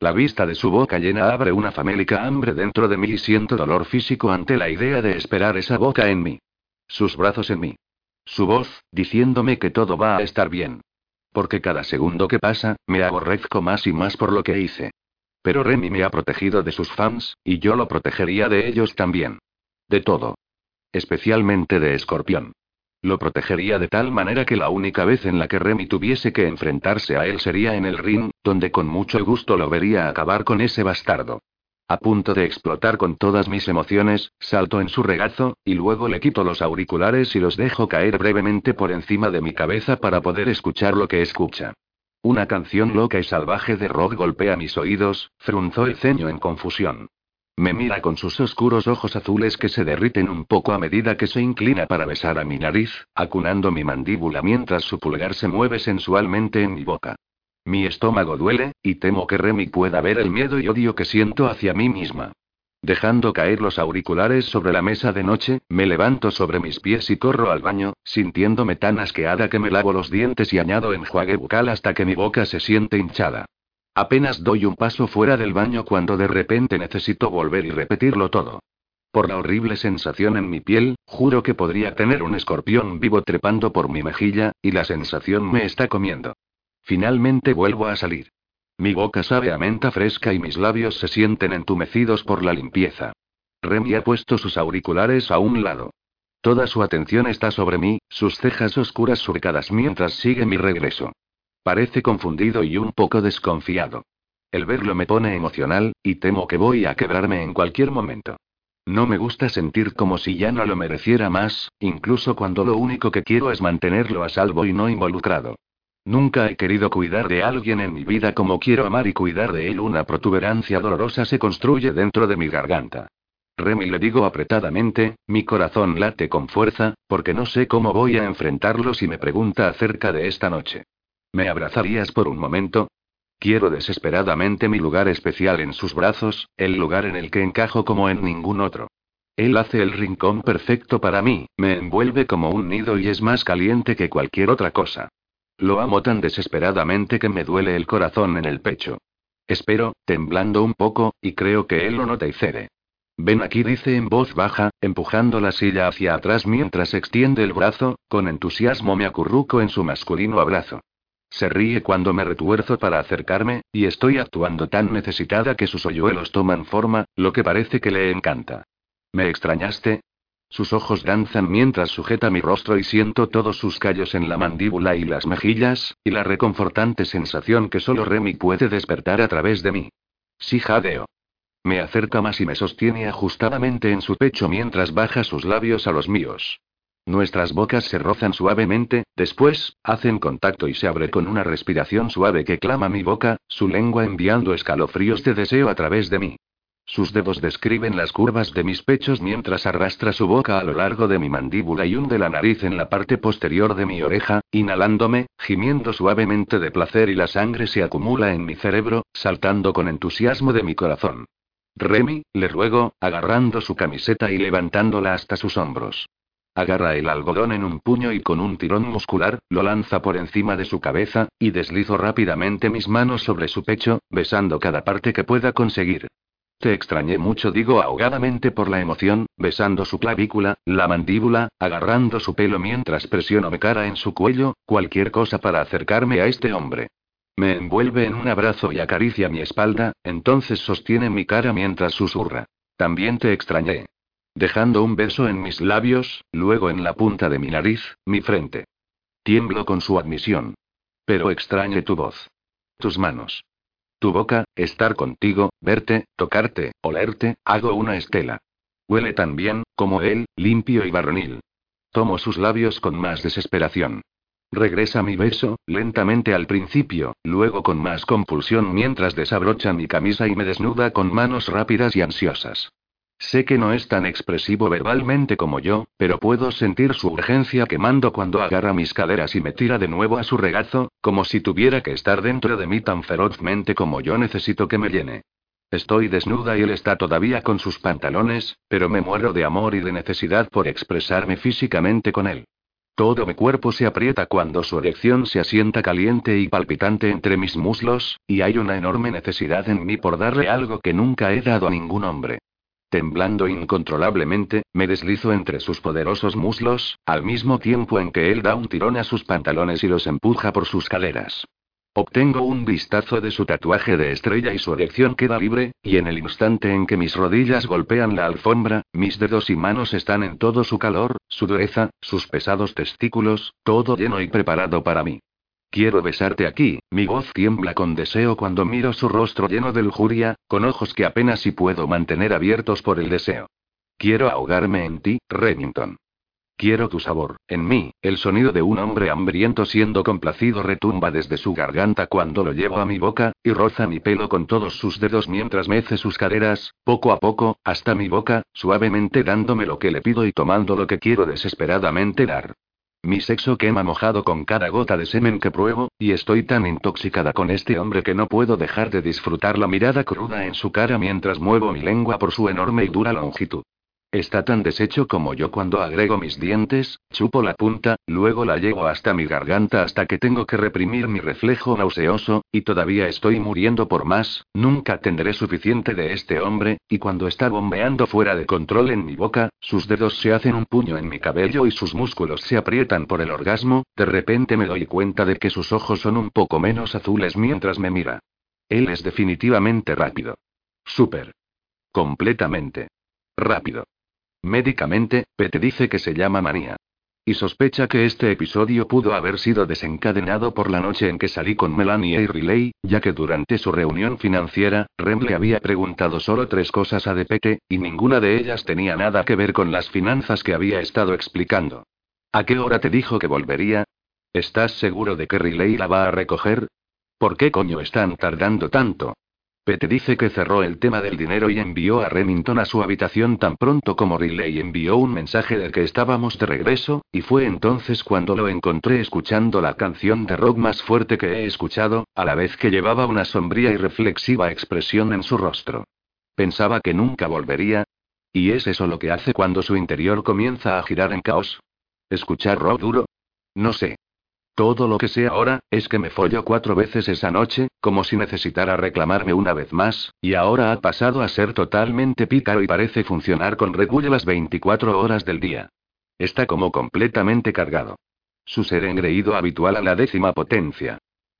La vista de su boca llena abre una famélica hambre dentro de mí y siento dolor físico ante la idea de esperar esa boca en mí. Sus brazos en mí. Su voz, diciéndome que todo va a estar bien. Porque cada segundo que pasa, me aborrezco más y más por lo que hice. Pero Remy me ha protegido de sus fans, y yo lo protegería de ellos también. De todo. Especialmente de Escorpión. Lo protegería de tal manera que la única vez en la que Remy tuviese que enfrentarse a él sería en el ring, donde con mucho gusto lo vería acabar con ese bastardo. A punto de explotar con todas mis emociones, salto en su regazo, y luego le quito los auriculares y los dejo caer brevemente por encima de mi cabeza para poder escuchar lo que escucha. Una canción loca y salvaje de rock golpea mis oídos, frunzó el ceño en confusión. Me mira con sus oscuros ojos azules que se derriten un poco a medida que se inclina para besar a mi nariz, acunando mi mandíbula mientras su pulgar se mueve sensualmente en mi boca. Mi estómago duele, y temo que Remy pueda ver el miedo y odio que siento hacia mí misma. Dejando caer los auriculares sobre la mesa de noche, me levanto sobre mis pies y corro al baño, sintiéndome tan asqueada que me lavo los dientes y añado enjuague bucal hasta que mi boca se siente hinchada. Apenas doy un paso fuera del baño cuando de repente necesito volver y repetirlo todo. Por la horrible sensación en mi piel, juro que podría tener un escorpión vivo trepando por mi mejilla, y la sensación me está comiendo. Finalmente vuelvo a salir. Mi boca sabe a menta fresca y mis labios se sienten entumecidos por la limpieza. Remy ha puesto sus auriculares a un lado. Toda su atención está sobre mí, sus cejas oscuras surcadas mientras sigue mi regreso. Parece confundido y un poco desconfiado. El verlo me pone emocional, y temo que voy a quebrarme en cualquier momento. No me gusta sentir como si ya no lo mereciera más, incluso cuando lo único que quiero es mantenerlo a salvo y no involucrado. Nunca he querido cuidar de alguien en mi vida como quiero amar y cuidar de él. Una protuberancia dolorosa se construye dentro de mi garganta. Remy le digo apretadamente, mi corazón late con fuerza, porque no sé cómo voy a enfrentarlo si me pregunta acerca de esta noche. ¿Me abrazarías por un momento? Quiero desesperadamente mi lugar especial en sus brazos, el lugar en el que encajo como en ningún otro. Él hace el rincón perfecto para mí, me envuelve como un nido y es más caliente que cualquier otra cosa. Lo amo tan desesperadamente que me duele el corazón en el pecho. Espero, temblando un poco, y creo que él lo nota y cede. Ven aquí, dice en voz baja, empujando la silla hacia atrás mientras extiende el brazo, con entusiasmo me acurruco en su masculino abrazo. Se ríe cuando me retuerzo para acercarme, y estoy actuando tan necesitada que sus hoyuelos toman forma, lo que parece que le encanta. ¿Me extrañaste? Sus ojos danzan mientras sujeta mi rostro y siento todos sus callos en la mandíbula y las mejillas, y la reconfortante sensación que solo Remy puede despertar a través de mí. Sí jadeo. Me acerca más y me sostiene ajustadamente en su pecho mientras baja sus labios a los míos. Nuestras bocas se rozan suavemente, después, hacen contacto y se abre con una respiración suave que clama mi boca, su lengua enviando escalofríos de deseo a través de mí. Sus dedos describen las curvas de mis pechos mientras arrastra su boca a lo largo de mi mandíbula y hunde la nariz en la parte posterior de mi oreja, inhalándome, gimiendo suavemente de placer y la sangre se acumula en mi cerebro, saltando con entusiasmo de mi corazón. Remy, le ruego, agarrando su camiseta y levantándola hasta sus hombros. Agarra el algodón en un puño y con un tirón muscular, lo lanza por encima de su cabeza, y deslizo rápidamente mis manos sobre su pecho, besando cada parte que pueda conseguir. Te extrañé mucho, digo ahogadamente por la emoción, besando su clavícula, la mandíbula, agarrando su pelo mientras presiono mi cara en su cuello, cualquier cosa para acercarme a este hombre. Me envuelve en un abrazo y acaricia mi espalda, entonces sostiene mi cara mientras susurra. También te extrañé dejando un beso en mis labios, luego en la punta de mi nariz, mi frente. Tiemblo con su admisión. Pero extrañe tu voz. Tus manos. Tu boca, estar contigo, verte, tocarte, olerte, hago una estela. Huele tan bien, como él, limpio y varonil. Tomo sus labios con más desesperación. Regresa mi beso, lentamente al principio, luego con más compulsión mientras desabrocha mi camisa y me desnuda con manos rápidas y ansiosas. Sé que no es tan expresivo verbalmente como yo, pero puedo sentir su urgencia quemando cuando agarra mis caderas y me tira de nuevo a su regazo, como si tuviera que estar dentro de mí tan ferozmente como yo necesito que me llene. Estoy desnuda y él está todavía con sus pantalones, pero me muero de amor y de necesidad por expresarme físicamente con él. Todo mi cuerpo se aprieta cuando su erección se asienta caliente y palpitante entre mis muslos, y hay una enorme necesidad en mí por darle algo que nunca he dado a ningún hombre. Temblando incontrolablemente, me deslizo entre sus poderosos muslos, al mismo tiempo en que él da un tirón a sus pantalones y los empuja por sus caderas. Obtengo un vistazo de su tatuaje de estrella y su erección queda libre, y en el instante en que mis rodillas golpean la alfombra, mis dedos y manos están en todo su calor, su dureza, sus pesados testículos, todo lleno y preparado para mí. Quiero besarte aquí, mi voz tiembla con deseo cuando miro su rostro lleno de lujuria, con ojos que apenas si puedo mantener abiertos por el deseo. Quiero ahogarme en ti, Remington. Quiero tu sabor, en mí, el sonido de un hombre hambriento siendo complacido retumba desde su garganta cuando lo llevo a mi boca, y roza mi pelo con todos sus dedos mientras mece sus caderas, poco a poco, hasta mi boca, suavemente dándome lo que le pido y tomando lo que quiero desesperadamente dar. Mi sexo quema mojado con cada gota de semen que pruebo, y estoy tan intoxicada con este hombre que no puedo dejar de disfrutar la mirada cruda en su cara mientras muevo mi lengua por su enorme y dura longitud. Está tan deshecho como yo cuando agrego mis dientes, chupo la punta, luego la llevo hasta mi garganta hasta que tengo que reprimir mi reflejo nauseoso, y todavía estoy muriendo por más, nunca tendré suficiente de este hombre, y cuando está bombeando fuera de control en mi boca, sus dedos se hacen un puño en mi cabello y sus músculos se aprietan por el orgasmo, de repente me doy cuenta de que sus ojos son un poco menos azules mientras me mira. Él es definitivamente rápido. Súper. Completamente. Rápido. Médicamente, Pete dice que se llama manía. Y sospecha que este episodio pudo haber sido desencadenado por la noche en que salí con Melanie y Riley, ya que durante su reunión financiera, Rem le había preguntado solo tres cosas a De Pete, y ninguna de ellas tenía nada que ver con las finanzas que había estado explicando. ¿A qué hora te dijo que volvería? ¿Estás seguro de que Riley la va a recoger? ¿Por qué coño están tardando tanto? Pete dice que cerró el tema del dinero y envió a Remington a su habitación tan pronto como Riley envió un mensaje de que estábamos de regreso, y fue entonces cuando lo encontré escuchando la canción de rock más fuerte que he escuchado, a la vez que llevaba una sombría y reflexiva expresión en su rostro. Pensaba que nunca volvería. ¿Y es eso lo que hace cuando su interior comienza a girar en caos? ¿Escuchar rock duro? No sé. Todo lo que sé ahora, es que me folló cuatro veces esa noche, como si necesitara reclamarme una vez más, y ahora ha pasado a ser totalmente pícaro y parece funcionar con regulo las 24 horas del día. Está como completamente cargado. Su ser engreído habitual a la décima potencia.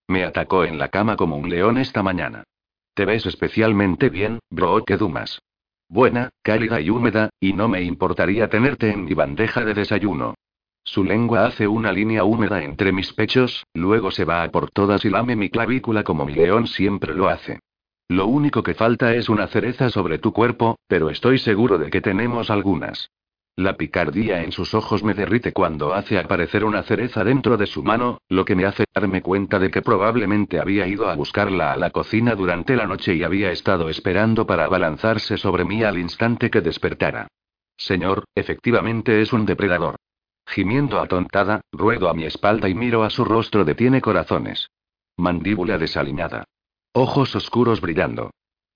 Me atacó en la cama como un león esta mañana. Te ves especialmente bien, bro, que dumas. Buena, cálida y húmeda, y no me importaría tenerte en mi bandeja de desayuno. Su lengua hace una línea húmeda entre mis pechos, luego se va a por todas y lame mi clavícula como mi león siempre lo hace. Lo único que falta es una cereza sobre tu cuerpo, pero estoy seguro de que tenemos algunas. La picardía en sus ojos me derrite cuando hace aparecer una cereza dentro de su mano, lo que me hace darme cuenta de que probablemente había ido a buscarla a la cocina durante la noche y había estado esperando para abalanzarse sobre mí al instante que despertara. Señor, efectivamente es un depredador. Gimiendo atontada, ruedo a mi espalda y miro a su rostro de tiene corazones. Mandíbula desaliñada. Ojos oscuros brillando.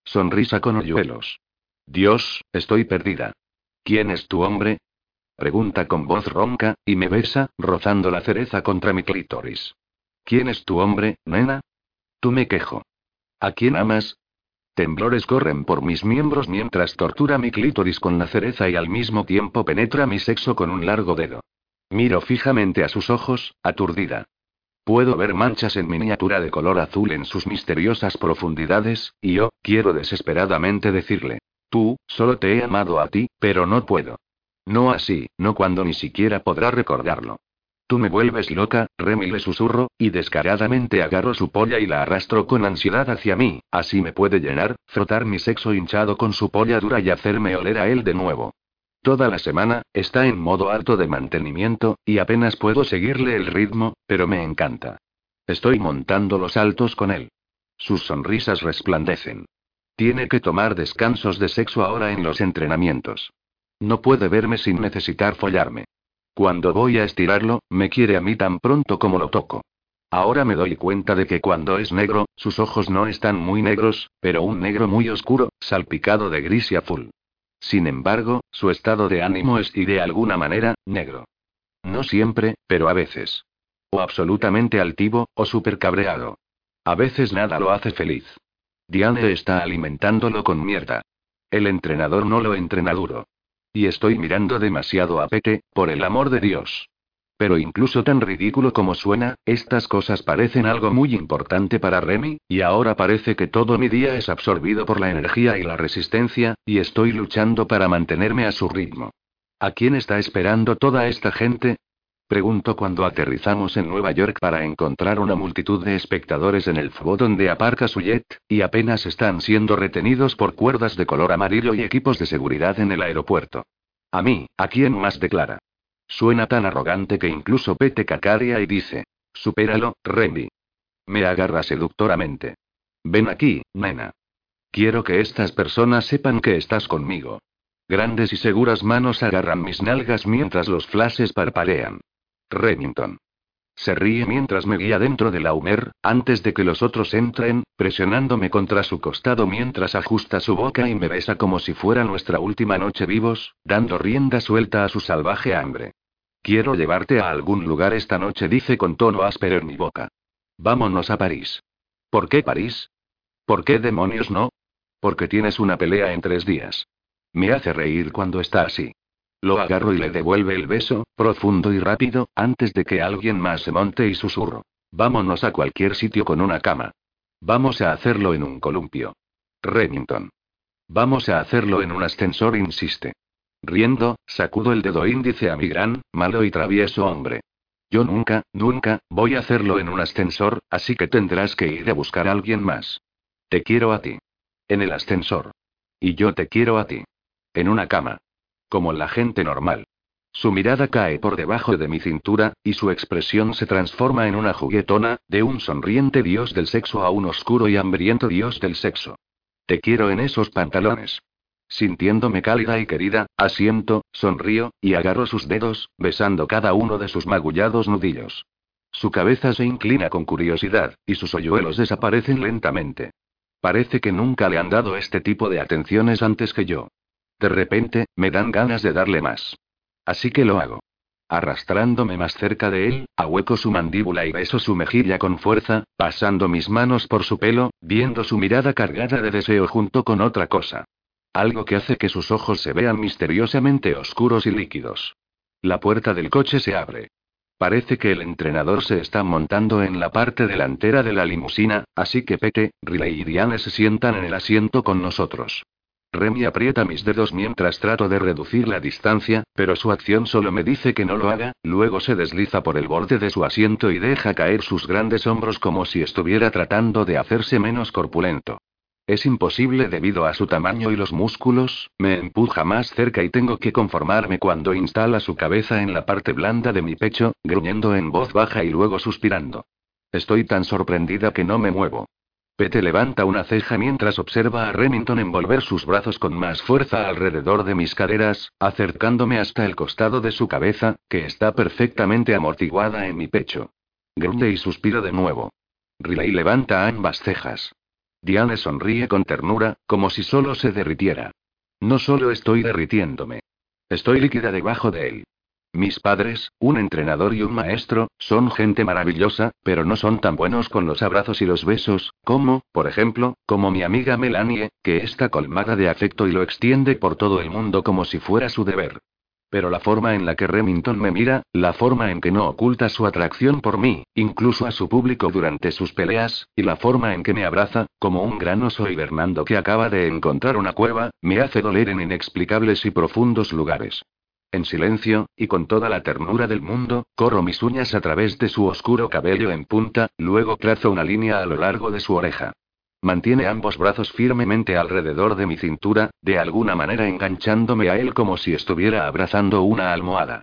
Sonrisa con hoyuelos. Dios, estoy perdida. ¿Quién es tu hombre? Pregunta con voz ronca, y me besa, rozando la cereza contra mi clítoris. ¿Quién es tu hombre, nena? Tú me quejo. ¿A quién amas? Temblores corren por mis miembros mientras tortura mi clítoris con la cereza y al mismo tiempo penetra mi sexo con un largo dedo. Miro fijamente a sus ojos, aturdida. Puedo ver manchas en miniatura de color azul en sus misteriosas profundidades, y yo, quiero desesperadamente decirle. Tú, solo te he amado a ti, pero no puedo. No así, no cuando ni siquiera podrá recordarlo. Tú me vuelves loca, Remy le susurro, y descaradamente agarro su polla y la arrastro con ansiedad hacia mí, así me puede llenar, frotar mi sexo hinchado con su polla dura y hacerme oler a él de nuevo. Toda la semana, está en modo alto de mantenimiento, y apenas puedo seguirle el ritmo, pero me encanta. Estoy montando los saltos con él. Sus sonrisas resplandecen. Tiene que tomar descansos de sexo ahora en los entrenamientos. No puede verme sin necesitar follarme. Cuando voy a estirarlo, me quiere a mí tan pronto como lo toco. Ahora me doy cuenta de que cuando es negro, sus ojos no están muy negros, pero un negro muy oscuro, salpicado de gris y azul. Sin embargo, su estado de ánimo es y de alguna manera, negro. No siempre, pero a veces. O absolutamente altivo, o súper cabreado. A veces nada lo hace feliz. Diane está alimentándolo con mierda. El entrenador no lo entrena duro. Y estoy mirando demasiado a Pete, por el amor de Dios. Pero incluso tan ridículo como suena, estas cosas parecen algo muy importante para Remy, y ahora parece que todo mi día es absorbido por la energía y la resistencia, y estoy luchando para mantenerme a su ritmo. ¿A quién está esperando toda esta gente? Pregunto cuando aterrizamos en Nueva York para encontrar una multitud de espectadores en el fuego donde aparca su jet, y apenas están siendo retenidos por cuerdas de color amarillo y equipos de seguridad en el aeropuerto. A mí, ¿a quién más declara? Suena tan arrogante que incluso Pete cacaria y dice: Supéralo, Remy. Me agarra seductoramente. Ven aquí, nena. Quiero que estas personas sepan que estás conmigo. Grandes y seguras manos agarran mis nalgas mientras los flashes parpadean. Remington. Se ríe mientras me guía dentro de la Humer, antes de que los otros entren, presionándome contra su costado mientras ajusta su boca y me besa como si fuera nuestra última noche vivos, dando rienda suelta a su salvaje hambre. Quiero llevarte a algún lugar esta noche, dice con tono áspero en mi boca. Vámonos a París. ¿Por qué París? ¿Por qué demonios no? Porque tienes una pelea en tres días. Me hace reír cuando está así. Lo agarro y le devuelve el beso, profundo y rápido, antes de que alguien más se monte y susurro. Vámonos a cualquier sitio con una cama. Vamos a hacerlo en un columpio. Remington. Vamos a hacerlo en un ascensor, insiste. Riendo, sacudo el dedo índice a mi gran, malo y travieso hombre. Yo nunca, nunca, voy a hacerlo en un ascensor, así que tendrás que ir a buscar a alguien más. Te quiero a ti. En el ascensor. Y yo te quiero a ti. En una cama. Como la gente normal. Su mirada cae por debajo de mi cintura, y su expresión se transforma en una juguetona, de un sonriente dios del sexo a un oscuro y hambriento dios del sexo. Te quiero en esos pantalones. Sintiéndome cálida y querida, asiento, sonrío, y agarro sus dedos, besando cada uno de sus magullados nudillos. Su cabeza se inclina con curiosidad, y sus hoyuelos desaparecen lentamente. Parece que nunca le han dado este tipo de atenciones antes que yo. De repente, me dan ganas de darle más. Así que lo hago. Arrastrándome más cerca de él, ahueco su mandíbula y beso su mejilla con fuerza, pasando mis manos por su pelo, viendo su mirada cargada de deseo junto con otra cosa. Algo que hace que sus ojos se vean misteriosamente oscuros y líquidos. La puerta del coche se abre. Parece que el entrenador se está montando en la parte delantera de la limusina, así que Pete, Riley y Diane se sientan en el asiento con nosotros. Remy aprieta mis dedos mientras trato de reducir la distancia, pero su acción solo me dice que no lo haga, luego se desliza por el borde de su asiento y deja caer sus grandes hombros como si estuviera tratando de hacerse menos corpulento. Es imposible debido a su tamaño y los músculos, me empuja más cerca y tengo que conformarme cuando instala su cabeza en la parte blanda de mi pecho, gruñendo en voz baja y luego suspirando. Estoy tan sorprendida que no me muevo. Pete levanta una ceja mientras observa a Remington envolver sus brazos con más fuerza alrededor de mis caderas, acercándome hasta el costado de su cabeza, que está perfectamente amortiguada en mi pecho. Gruñe y suspiro de nuevo. Riley levanta ambas cejas. Diane sonríe con ternura, como si solo se derritiera. No solo estoy derritiéndome. Estoy líquida debajo de él. Mis padres, un entrenador y un maestro, son gente maravillosa, pero no son tan buenos con los abrazos y los besos, como, por ejemplo, como mi amiga Melanie, que está colmada de afecto y lo extiende por todo el mundo como si fuera su deber. Pero la forma en la que Remington me mira, la forma en que no oculta su atracción por mí, incluso a su público durante sus peleas, y la forma en que me abraza, como un gran oso hibernando que acaba de encontrar una cueva, me hace doler en inexplicables y profundos lugares. En silencio, y con toda la ternura del mundo, corro mis uñas a través de su oscuro cabello en punta, luego trazo una línea a lo largo de su oreja. Mantiene ambos brazos firmemente alrededor de mi cintura, de alguna manera enganchándome a él como si estuviera abrazando una almohada.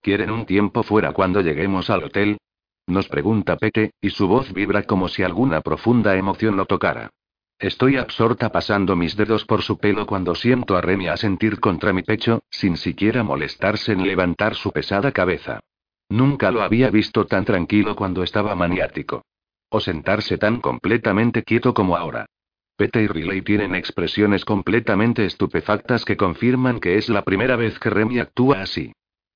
¿Quieren un tiempo fuera cuando lleguemos al hotel? Nos pregunta Pete, y su voz vibra como si alguna profunda emoción lo tocara. Estoy absorta pasando mis dedos por su pelo cuando siento a Remy a sentir contra mi pecho, sin siquiera molestarse en levantar su pesada cabeza. Nunca lo había visto tan tranquilo cuando estaba maniático. O sentarse tan completamente quieto como ahora. Pete y Riley tienen expresiones completamente estupefactas que confirman que es la primera vez que Remy actúa así.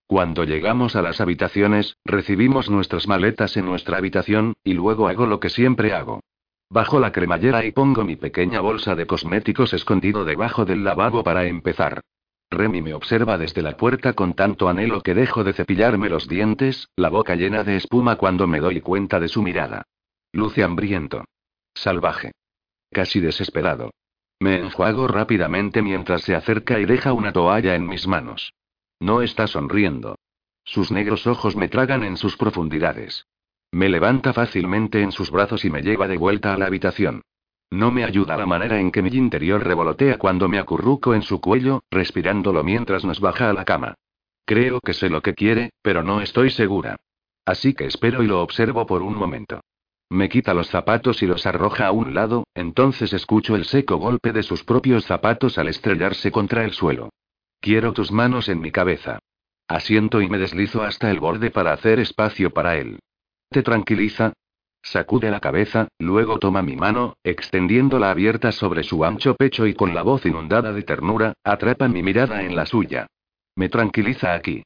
Cuando llegamos a las habitaciones, recibimos nuestras maletas en nuestra habitación, y luego hago lo que siempre hago. Bajo la cremallera y pongo mi pequeña bolsa de cosméticos escondido debajo del lavabo para empezar. Remy me observa desde la puerta con tanto anhelo que dejo de cepillarme los dientes, la boca llena de espuma cuando me doy cuenta de su mirada. Luce hambriento. Salvaje. Casi desesperado. Me enjuago rápidamente mientras se acerca y deja una toalla en mis manos. No está sonriendo. Sus negros ojos me tragan en sus profundidades. Me levanta fácilmente en sus brazos y me lleva de vuelta a la habitación. No me ayuda la manera en que mi interior revolotea cuando me acurruco en su cuello, respirándolo mientras nos baja a la cama. Creo que sé lo que quiere, pero no estoy segura. Así que espero y lo observo por un momento. Me quita los zapatos y los arroja a un lado, entonces escucho el seco golpe de sus propios zapatos al estrellarse contra el suelo. Quiero tus manos en mi cabeza. Asiento y me deslizo hasta el borde para hacer espacio para él. ¿Te tranquiliza? Sacude la cabeza, luego toma mi mano, extendiéndola abierta sobre su ancho pecho y con la voz inundada de ternura, atrapa mi mirada en la suya. Me tranquiliza aquí.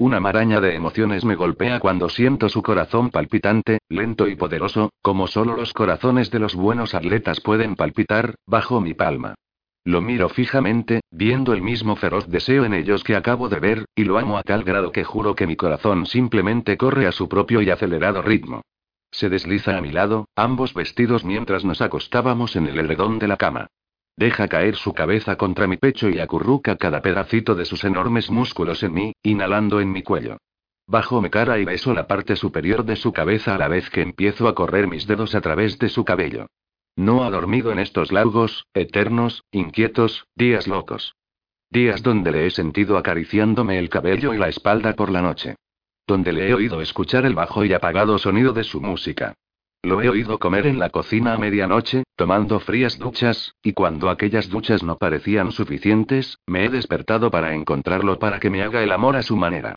Una maraña de emociones me golpea cuando siento su corazón palpitante, lento y poderoso, como solo los corazones de los buenos atletas pueden palpitar, bajo mi palma. Lo miro fijamente, viendo el mismo feroz deseo en ellos que acabo de ver, y lo amo a tal grado que juro que mi corazón simplemente corre a su propio y acelerado ritmo. Se desliza a mi lado, ambos vestidos mientras nos acostábamos en el edredón de la cama. Deja caer su cabeza contra mi pecho y acurruca cada pedacito de sus enormes músculos en mí, inhalando en mi cuello. Bajo mi cara y beso la parte superior de su cabeza a la vez que empiezo a correr mis dedos a través de su cabello. No ha dormido en estos largos, eternos, inquietos, días locos. Días donde le he sentido acariciándome el cabello y la espalda por la noche. Donde le he oído escuchar el bajo y apagado sonido de su música. Lo he oído comer en la cocina a medianoche, tomando frías duchas, y cuando aquellas duchas no parecían suficientes, me he despertado para encontrarlo para que me haga el amor a su manera.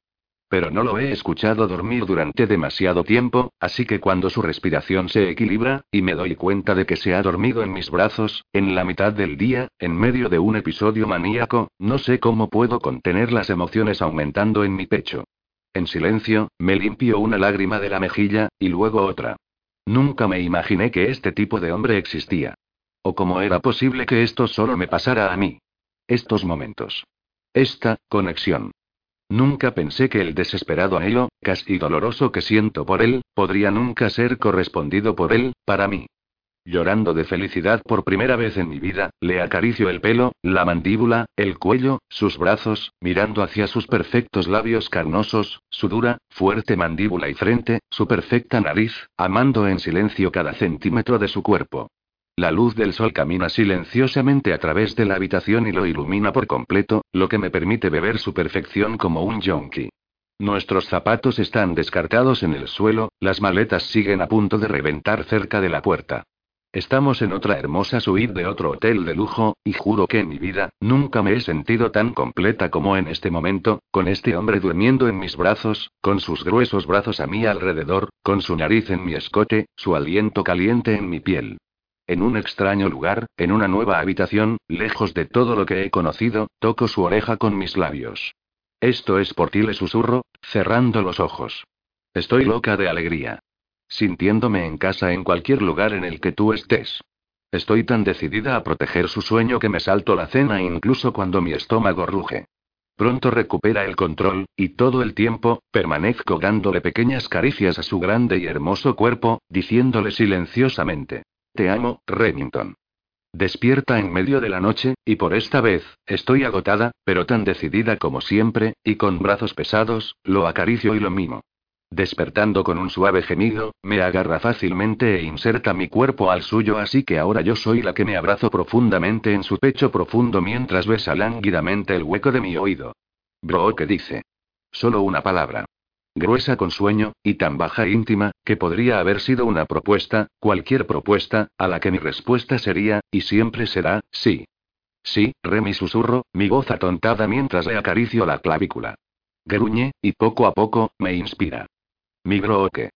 Pero no lo he escuchado dormir durante demasiado tiempo, así que cuando su respiración se equilibra, y me doy cuenta de que se ha dormido en mis brazos, en la mitad del día, en medio de un episodio maníaco, no sé cómo puedo contener las emociones aumentando en mi pecho. En silencio, me limpio una lágrima de la mejilla, y luego otra. Nunca me imaginé que este tipo de hombre existía. O cómo era posible que esto solo me pasara a mí. Estos momentos. Esta, conexión. Nunca pensé que el desesperado anhelo, casi doloroso que siento por él, podría nunca ser correspondido por él, para mí. Llorando de felicidad por primera vez en mi vida, le acaricio el pelo, la mandíbula, el cuello, sus brazos, mirando hacia sus perfectos labios carnosos, su dura, fuerte mandíbula y frente, su perfecta nariz, amando en silencio cada centímetro de su cuerpo. La luz del sol camina silenciosamente a través de la habitación y lo ilumina por completo, lo que me permite beber su perfección como un yonki. Nuestros zapatos están descartados en el suelo, las maletas siguen a punto de reventar cerca de la puerta. Estamos en otra hermosa suite de otro hotel de lujo, y juro que en mi vida, nunca me he sentido tan completa como en este momento, con este hombre durmiendo en mis brazos, con sus gruesos brazos a mi alrededor, con su nariz en mi escote, su aliento caliente en mi piel. En un extraño lugar, en una nueva habitación, lejos de todo lo que he conocido, toco su oreja con mis labios. Esto es por ti, le susurro, cerrando los ojos. Estoy loca de alegría sintiéndome en casa en cualquier lugar en el que tú estés. Estoy tan decidida a proteger su sueño que me salto la cena incluso cuando mi estómago ruge. Pronto recupera el control, y todo el tiempo, permanezco dándole pequeñas caricias a su grande y hermoso cuerpo, diciéndole silenciosamente. Te amo, Remington. Despierta en medio de la noche, y por esta vez, estoy agotada, pero tan decidida como siempre, y con brazos pesados, lo acaricio y lo mimo. Despertando con un suave gemido, me agarra fácilmente e inserta mi cuerpo al suyo, así que ahora yo soy la que me abrazo profundamente en su pecho profundo mientras besa lánguidamente el hueco de mi oído. Bro, ¿qué dice? Solo una palabra. Gruesa con sueño, y tan baja íntima, que podría haber sido una propuesta, cualquier propuesta, a la que mi respuesta sería, y siempre será, sí. Sí, re mi susurro, mi voz atontada mientras le acaricio la clavícula. Gruñe, y poco a poco, me inspira. Mi broque.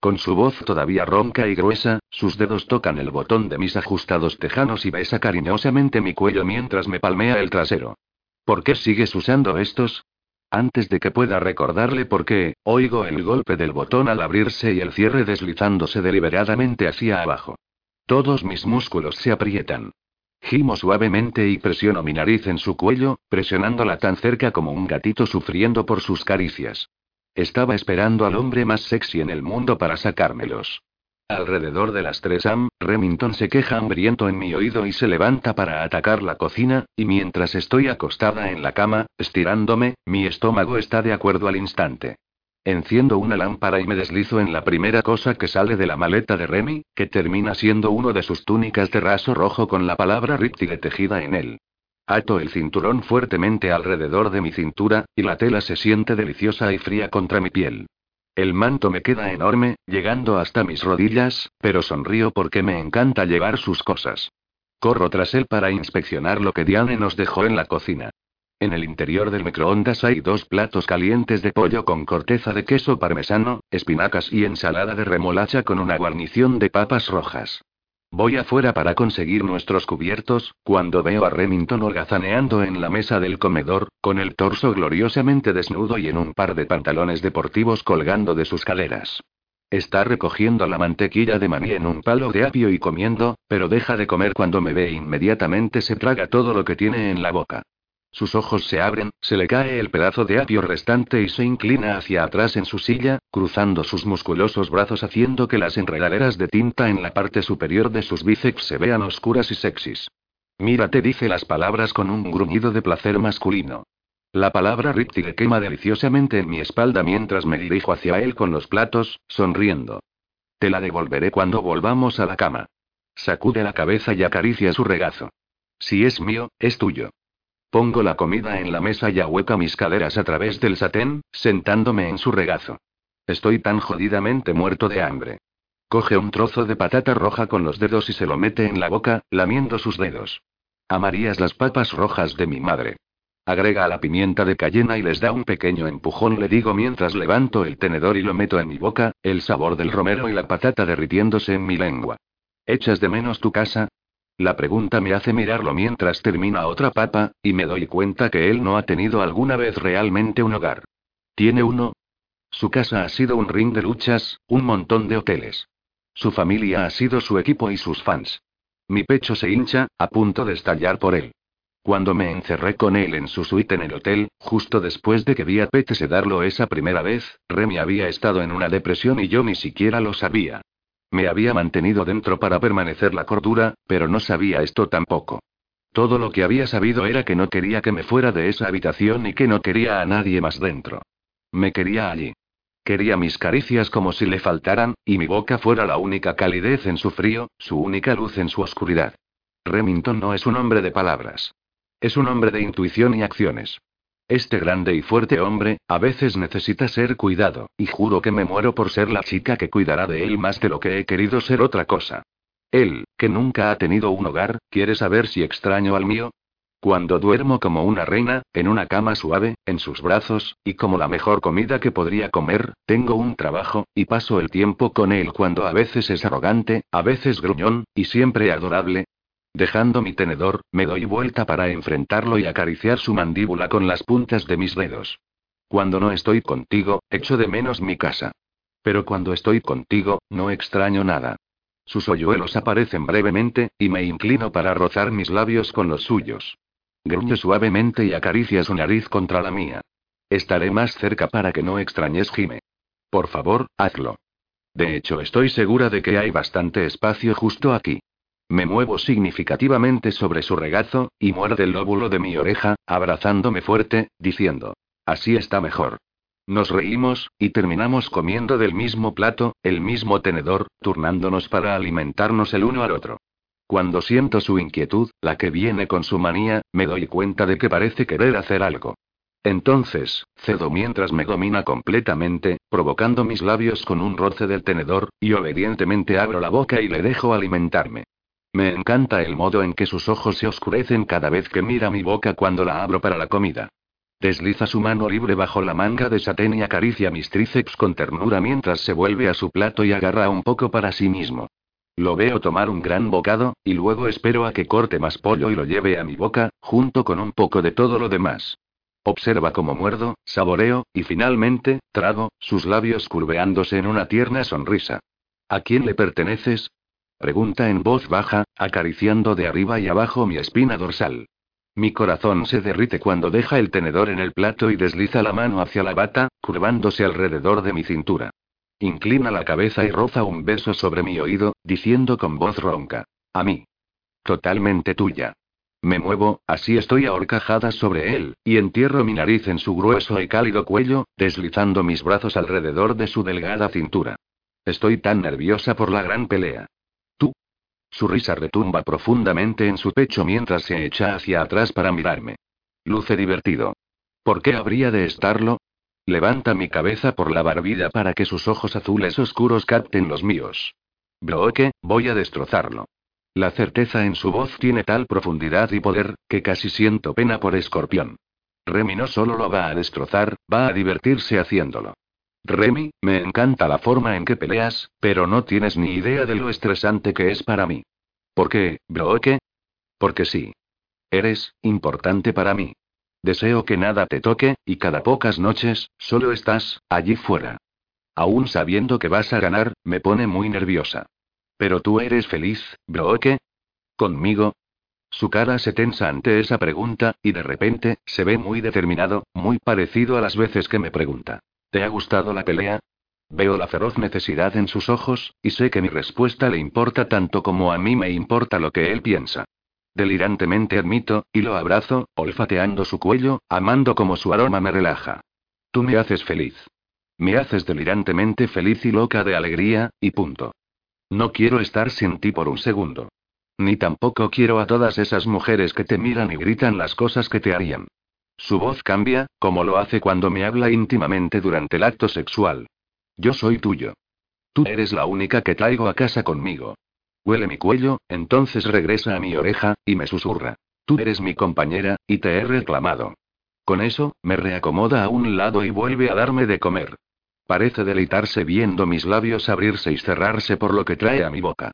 Con su voz todavía ronca y gruesa, sus dedos tocan el botón de mis ajustados tejanos y besa cariñosamente mi cuello mientras me palmea el trasero. ¿Por qué sigues usando estos? Antes de que pueda recordarle por qué, oigo el golpe del botón al abrirse y el cierre deslizándose deliberadamente hacia abajo. Todos mis músculos se aprietan. Gimo suavemente y presiono mi nariz en su cuello, presionándola tan cerca como un gatito sufriendo por sus caricias. Estaba esperando al hombre más sexy en el mundo para sacármelos. Alrededor de las tres am, Remington se queja hambriento en mi oído y se levanta para atacar la cocina, y mientras estoy acostada en la cama, estirándome, mi estómago está de acuerdo al instante. Enciendo una lámpara y me deslizo en la primera cosa que sale de la maleta de Remy, que termina siendo uno de sus túnicas de raso rojo con la palabra Riptide tejida en él. Ato el cinturón fuertemente alrededor de mi cintura, y la tela se siente deliciosa y fría contra mi piel. El manto me queda enorme, llegando hasta mis rodillas, pero sonrío porque me encanta llevar sus cosas. Corro tras él para inspeccionar lo que Diane nos dejó en la cocina. En el interior del microondas hay dos platos calientes de pollo con corteza de queso parmesano, espinacas y ensalada de remolacha con una guarnición de papas rojas. Voy afuera para conseguir nuestros cubiertos, cuando veo a Remington holgazaneando en la mesa del comedor, con el torso gloriosamente desnudo y en un par de pantalones deportivos colgando de sus caderas. Está recogiendo la mantequilla de maní en un palo de apio y comiendo, pero deja de comer cuando me ve e inmediatamente se traga todo lo que tiene en la boca. Sus ojos se abren, se le cae el pedazo de apio restante y se inclina hacia atrás en su silla, cruzando sus musculosos brazos haciendo que las enredaderas de tinta en la parte superior de sus bíceps se vean oscuras y sexys. Mírate dice las palabras con un gruñido de placer masculino. La palabra le quema deliciosamente en mi espalda mientras me dirijo hacia él con los platos, sonriendo. Te la devolveré cuando volvamos a la cama. Sacude la cabeza y acaricia su regazo. Si es mío, es tuyo. Pongo la comida en la mesa y ahueca mis caderas a través del satén, sentándome en su regazo. Estoy tan jodidamente muerto de hambre. Coge un trozo de patata roja con los dedos y se lo mete en la boca, lamiendo sus dedos. Amarías las papas rojas de mi madre. Agrega a la pimienta de cayena y les da un pequeño empujón, le digo mientras levanto el tenedor y lo meto en mi boca, el sabor del romero y la patata derritiéndose en mi lengua. ¿Echas de menos tu casa? La pregunta me hace mirarlo mientras termina otra papa, y me doy cuenta que él no ha tenido alguna vez realmente un hogar. ¿Tiene uno? Su casa ha sido un ring de luchas, un montón de hoteles. Su familia ha sido su equipo y sus fans. Mi pecho se hincha, a punto de estallar por él. Cuando me encerré con él en su suite en el hotel, justo después de que vi a Pete sedarlo esa primera vez, Remy había estado en una depresión y yo ni siquiera lo sabía. Me había mantenido dentro para permanecer la cordura, pero no sabía esto tampoco. Todo lo que había sabido era que no quería que me fuera de esa habitación y que no quería a nadie más dentro. Me quería allí. Quería mis caricias como si le faltaran, y mi boca fuera la única calidez en su frío, su única luz en su oscuridad. Remington no es un hombre de palabras. Es un hombre de intuición y acciones. Este grande y fuerte hombre, a veces necesita ser cuidado, y juro que me muero por ser la chica que cuidará de él más de lo que he querido ser otra cosa. Él, que nunca ha tenido un hogar, quiere saber si extraño al mío. Cuando duermo como una reina, en una cama suave, en sus brazos, y como la mejor comida que podría comer, tengo un trabajo, y paso el tiempo con él cuando a veces es arrogante, a veces gruñón, y siempre adorable, Dejando mi tenedor, me doy vuelta para enfrentarlo y acariciar su mandíbula con las puntas de mis dedos. Cuando no estoy contigo, echo de menos mi casa. Pero cuando estoy contigo, no extraño nada. Sus hoyuelos aparecen brevemente, y me inclino para rozar mis labios con los suyos. Gruñe suavemente y acaricia su nariz contra la mía. Estaré más cerca para que no extrañes Jime. Por favor, hazlo. De hecho, estoy segura de que hay bastante espacio justo aquí. Me muevo significativamente sobre su regazo, y muerde el lóbulo de mi oreja, abrazándome fuerte, diciendo. Así está mejor. Nos reímos, y terminamos comiendo del mismo plato, el mismo tenedor, turnándonos para alimentarnos el uno al otro. Cuando siento su inquietud, la que viene con su manía, me doy cuenta de que parece querer hacer algo. Entonces, cedo mientras me domina completamente, provocando mis labios con un roce del tenedor, y obedientemente abro la boca y le dejo alimentarme. Me encanta el modo en que sus ojos se oscurecen cada vez que mira mi boca cuando la abro para la comida. Desliza su mano libre bajo la manga de satén y acaricia mis tríceps con ternura mientras se vuelve a su plato y agarra un poco para sí mismo. Lo veo tomar un gran bocado, y luego espero a que corte más pollo y lo lleve a mi boca, junto con un poco de todo lo demás. Observa cómo muerdo, saboreo, y finalmente, trago, sus labios curveándose en una tierna sonrisa. ¿A quién le perteneces? Pregunta en voz baja, acariciando de arriba y abajo mi espina dorsal. Mi corazón se derrite cuando deja el tenedor en el plato y desliza la mano hacia la bata, curvándose alrededor de mi cintura. Inclina la cabeza y roza un beso sobre mi oído, diciendo con voz ronca. A mí. Totalmente tuya. Me muevo, así estoy ahorcajada sobre él, y entierro mi nariz en su grueso y cálido cuello, deslizando mis brazos alrededor de su delgada cintura. Estoy tan nerviosa por la gran pelea. Su risa retumba profundamente en su pecho mientras se echa hacia atrás para mirarme. Luce divertido. ¿Por qué habría de estarlo? Levanta mi cabeza por la barbilla para que sus ojos azules oscuros capten los míos. Broke, voy a destrozarlo. La certeza en su voz tiene tal profundidad y poder, que casi siento pena por Escorpión. Remy no solo lo va a destrozar, va a divertirse haciéndolo. Remy, me encanta la forma en que peleas, pero no tienes ni idea de lo estresante que es para mí. ¿Por qué, Broke? Porque sí. Eres, importante para mí. Deseo que nada te toque, y cada pocas noches, solo estás, allí fuera. Aún sabiendo que vas a ganar, me pone muy nerviosa. Pero tú eres feliz, Broke. ¿Conmigo? Su cara se tensa ante esa pregunta, y de repente, se ve muy determinado, muy parecido a las veces que me pregunta. ¿Te ha gustado la pelea? Veo la feroz necesidad en sus ojos, y sé que mi respuesta le importa tanto como a mí me importa lo que él piensa. Delirantemente admito, y lo abrazo, olfateando su cuello, amando como su aroma me relaja. Tú me haces feliz. Me haces delirantemente feliz y loca de alegría, y punto. No quiero estar sin ti por un segundo. Ni tampoco quiero a todas esas mujeres que te miran y gritan las cosas que te harían. Su voz cambia, como lo hace cuando me habla íntimamente durante el acto sexual. Yo soy tuyo. Tú eres la única que traigo a casa conmigo. Huele mi cuello, entonces regresa a mi oreja, y me susurra. Tú eres mi compañera, y te he reclamado. Con eso, me reacomoda a un lado y vuelve a darme de comer. Parece deleitarse viendo mis labios abrirse y cerrarse por lo que trae a mi boca.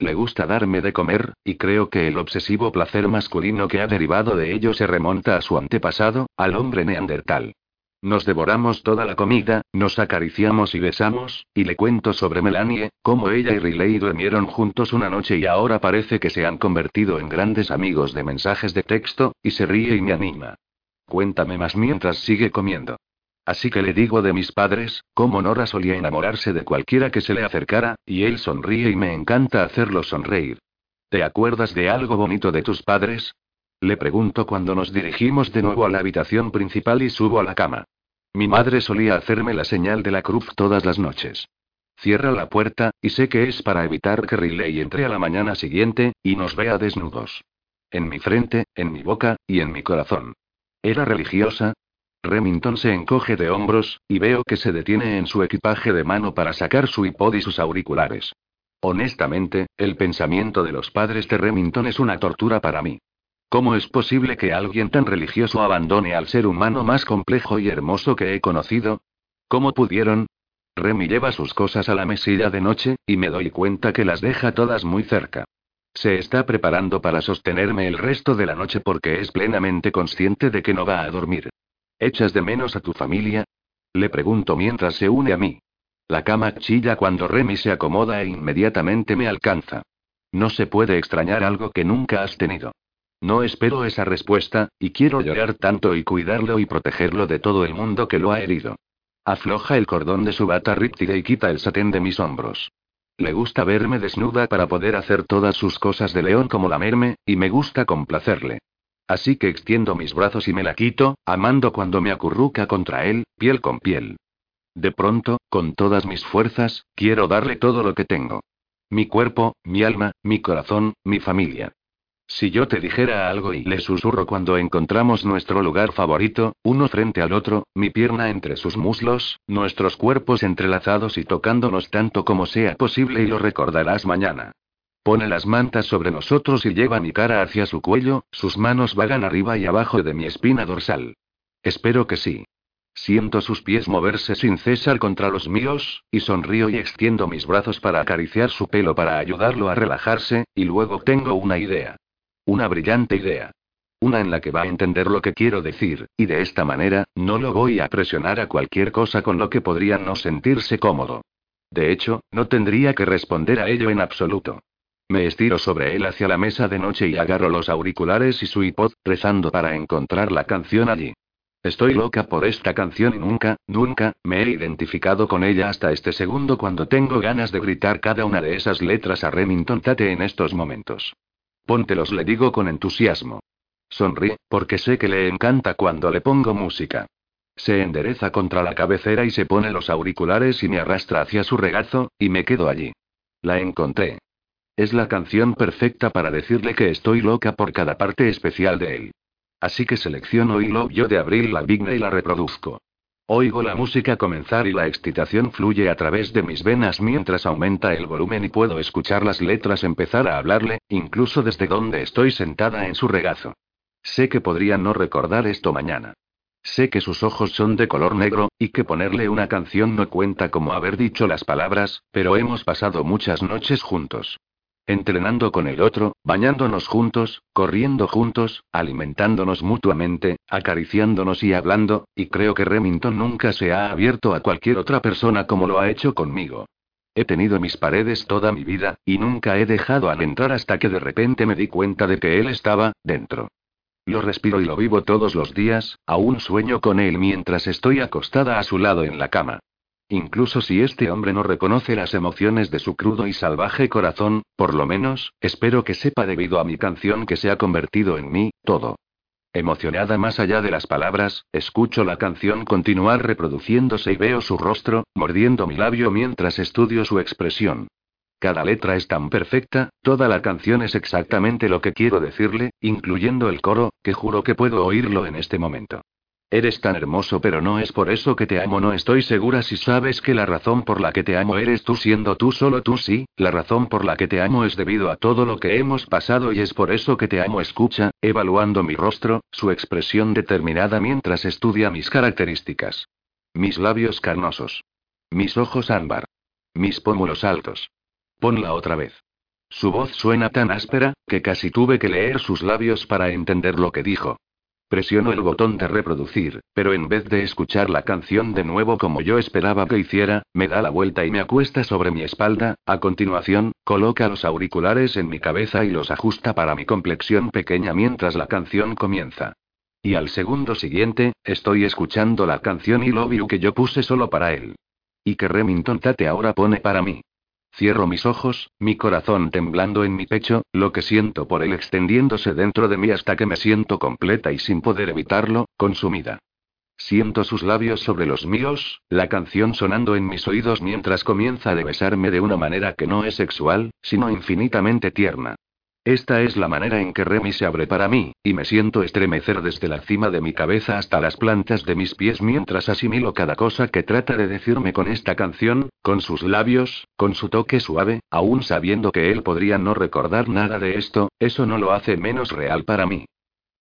Le gusta darme de comer, y creo que el obsesivo placer masculino que ha derivado de ello se remonta a su antepasado, al hombre neandertal. Nos devoramos toda la comida, nos acariciamos y besamos, y le cuento sobre Melanie, cómo ella y Riley durmieron juntos una noche y ahora parece que se han convertido en grandes amigos de mensajes de texto, y se ríe y me anima. Cuéntame más mientras sigue comiendo. Así que le digo de mis padres, cómo Nora solía enamorarse de cualquiera que se le acercara, y él sonríe y me encanta hacerlo sonreír. ¿Te acuerdas de algo bonito de tus padres? Le pregunto cuando nos dirigimos de nuevo a la habitación principal y subo a la cama. Mi madre solía hacerme la señal de la cruz todas las noches. Cierra la puerta, y sé que es para evitar que Riley entre a la mañana siguiente, y nos vea desnudos. En mi frente, en mi boca, y en mi corazón. ¿Era religiosa? Remington se encoge de hombros, y veo que se detiene en su equipaje de mano para sacar su iPod y sus auriculares. Honestamente, el pensamiento de los padres de Remington es una tortura para mí. ¿Cómo es posible que alguien tan religioso abandone al ser humano más complejo y hermoso que he conocido? ¿Cómo pudieron? Remy lleva sus cosas a la mesilla de noche, y me doy cuenta que las deja todas muy cerca. Se está preparando para sostenerme el resto de la noche porque es plenamente consciente de que no va a dormir. ¿Echas de menos a tu familia? Le pregunto mientras se une a mí. La cama chilla cuando Remy se acomoda e inmediatamente me alcanza. No se puede extrañar algo que nunca has tenido. No espero esa respuesta, y quiero llorar tanto y cuidarlo y protegerlo de todo el mundo que lo ha herido. Afloja el cordón de su bata ríptida y quita el satén de mis hombros. Le gusta verme desnuda para poder hacer todas sus cosas de león como lamerme, y me gusta complacerle. Así que extiendo mis brazos y me la quito, amando cuando me acurruca contra él, piel con piel. De pronto, con todas mis fuerzas, quiero darle todo lo que tengo. Mi cuerpo, mi alma, mi corazón, mi familia. Si yo te dijera algo y le susurro cuando encontramos nuestro lugar favorito, uno frente al otro, mi pierna entre sus muslos, nuestros cuerpos entrelazados y tocándonos tanto como sea posible y lo recordarás mañana. Pone las mantas sobre nosotros y lleva mi cara hacia su cuello, sus manos vagan arriba y abajo de mi espina dorsal. Espero que sí. Siento sus pies moverse sin cesar contra los míos, y sonrío y extiendo mis brazos para acariciar su pelo para ayudarlo a relajarse, y luego tengo una idea. Una brillante idea. Una en la que va a entender lo que quiero decir, y de esta manera, no lo voy a presionar a cualquier cosa con lo que podría no sentirse cómodo. De hecho, no tendría que responder a ello en absoluto. Me estiro sobre él hacia la mesa de noche y agarro los auriculares y su iPod, rezando para encontrar la canción allí. Estoy loca por esta canción y nunca, nunca, me he identificado con ella hasta este segundo cuando tengo ganas de gritar cada una de esas letras a Remington Tate en estos momentos. Póntelos, le digo con entusiasmo. Sonríe, porque sé que le encanta cuando le pongo música. Se endereza contra la cabecera y se pone los auriculares y me arrastra hacia su regazo, y me quedo allí. La encontré. Es la canción perfecta para decirle que estoy loca por cada parte especial de él. Así que selecciono I Love You de Abril Lavigne y la reproduzco. Oigo la música comenzar y la excitación fluye a través de mis venas mientras aumenta el volumen y puedo escuchar las letras empezar a hablarle, incluso desde donde estoy sentada en su regazo. Sé que podría no recordar esto mañana. Sé que sus ojos son de color negro, y que ponerle una canción no cuenta como haber dicho las palabras, pero hemos pasado muchas noches juntos. Entrenando con el otro, bañándonos juntos, corriendo juntos, alimentándonos mutuamente, acariciándonos y hablando, y creo que Remington nunca se ha abierto a cualquier otra persona como lo ha hecho conmigo. He tenido mis paredes toda mi vida, y nunca he dejado al entrar hasta que de repente me di cuenta de que él estaba, dentro. Lo respiro y lo vivo todos los días, aún sueño con él mientras estoy acostada a su lado en la cama. Incluso si este hombre no reconoce las emociones de su crudo y salvaje corazón, por lo menos, espero que sepa debido a mi canción que se ha convertido en mí, todo. Emocionada más allá de las palabras, escucho la canción continuar reproduciéndose y veo su rostro, mordiendo mi labio mientras estudio su expresión. Cada letra es tan perfecta, toda la canción es exactamente lo que quiero decirle, incluyendo el coro, que juro que puedo oírlo en este momento. Eres tan hermoso, pero no es por eso que te amo. No estoy segura si sabes que la razón por la que te amo eres tú siendo tú solo tú sí, la razón por la que te amo es debido a todo lo que hemos pasado y es por eso que te amo. Escucha, evaluando mi rostro, su expresión determinada mientras estudia mis características. Mis labios carnosos. Mis ojos ámbar. Mis pómulos altos. Ponla otra vez. Su voz suena tan áspera, que casi tuve que leer sus labios para entender lo que dijo. Presiono el botón de reproducir, pero en vez de escuchar la canción de nuevo como yo esperaba que hiciera, me da la vuelta y me acuesta sobre mi espalda, a continuación, coloca los auriculares en mi cabeza y los ajusta para mi complexión pequeña mientras la canción comienza. Y al segundo siguiente, estoy escuchando la canción Love You que yo puse solo para él. Y que Remington Tate ahora pone para mí. Cierro mis ojos, mi corazón temblando en mi pecho, lo que siento por él extendiéndose dentro de mí hasta que me siento completa y sin poder evitarlo, consumida. Siento sus labios sobre los míos, la canción sonando en mis oídos mientras comienza a besarme de una manera que no es sexual, sino infinitamente tierna. Esta es la manera en que Remy se abre para mí, y me siento estremecer desde la cima de mi cabeza hasta las plantas de mis pies mientras asimilo cada cosa que trata de decirme con esta canción, con sus labios, con su toque suave, aún sabiendo que él podría no recordar nada de esto, eso no lo hace menos real para mí.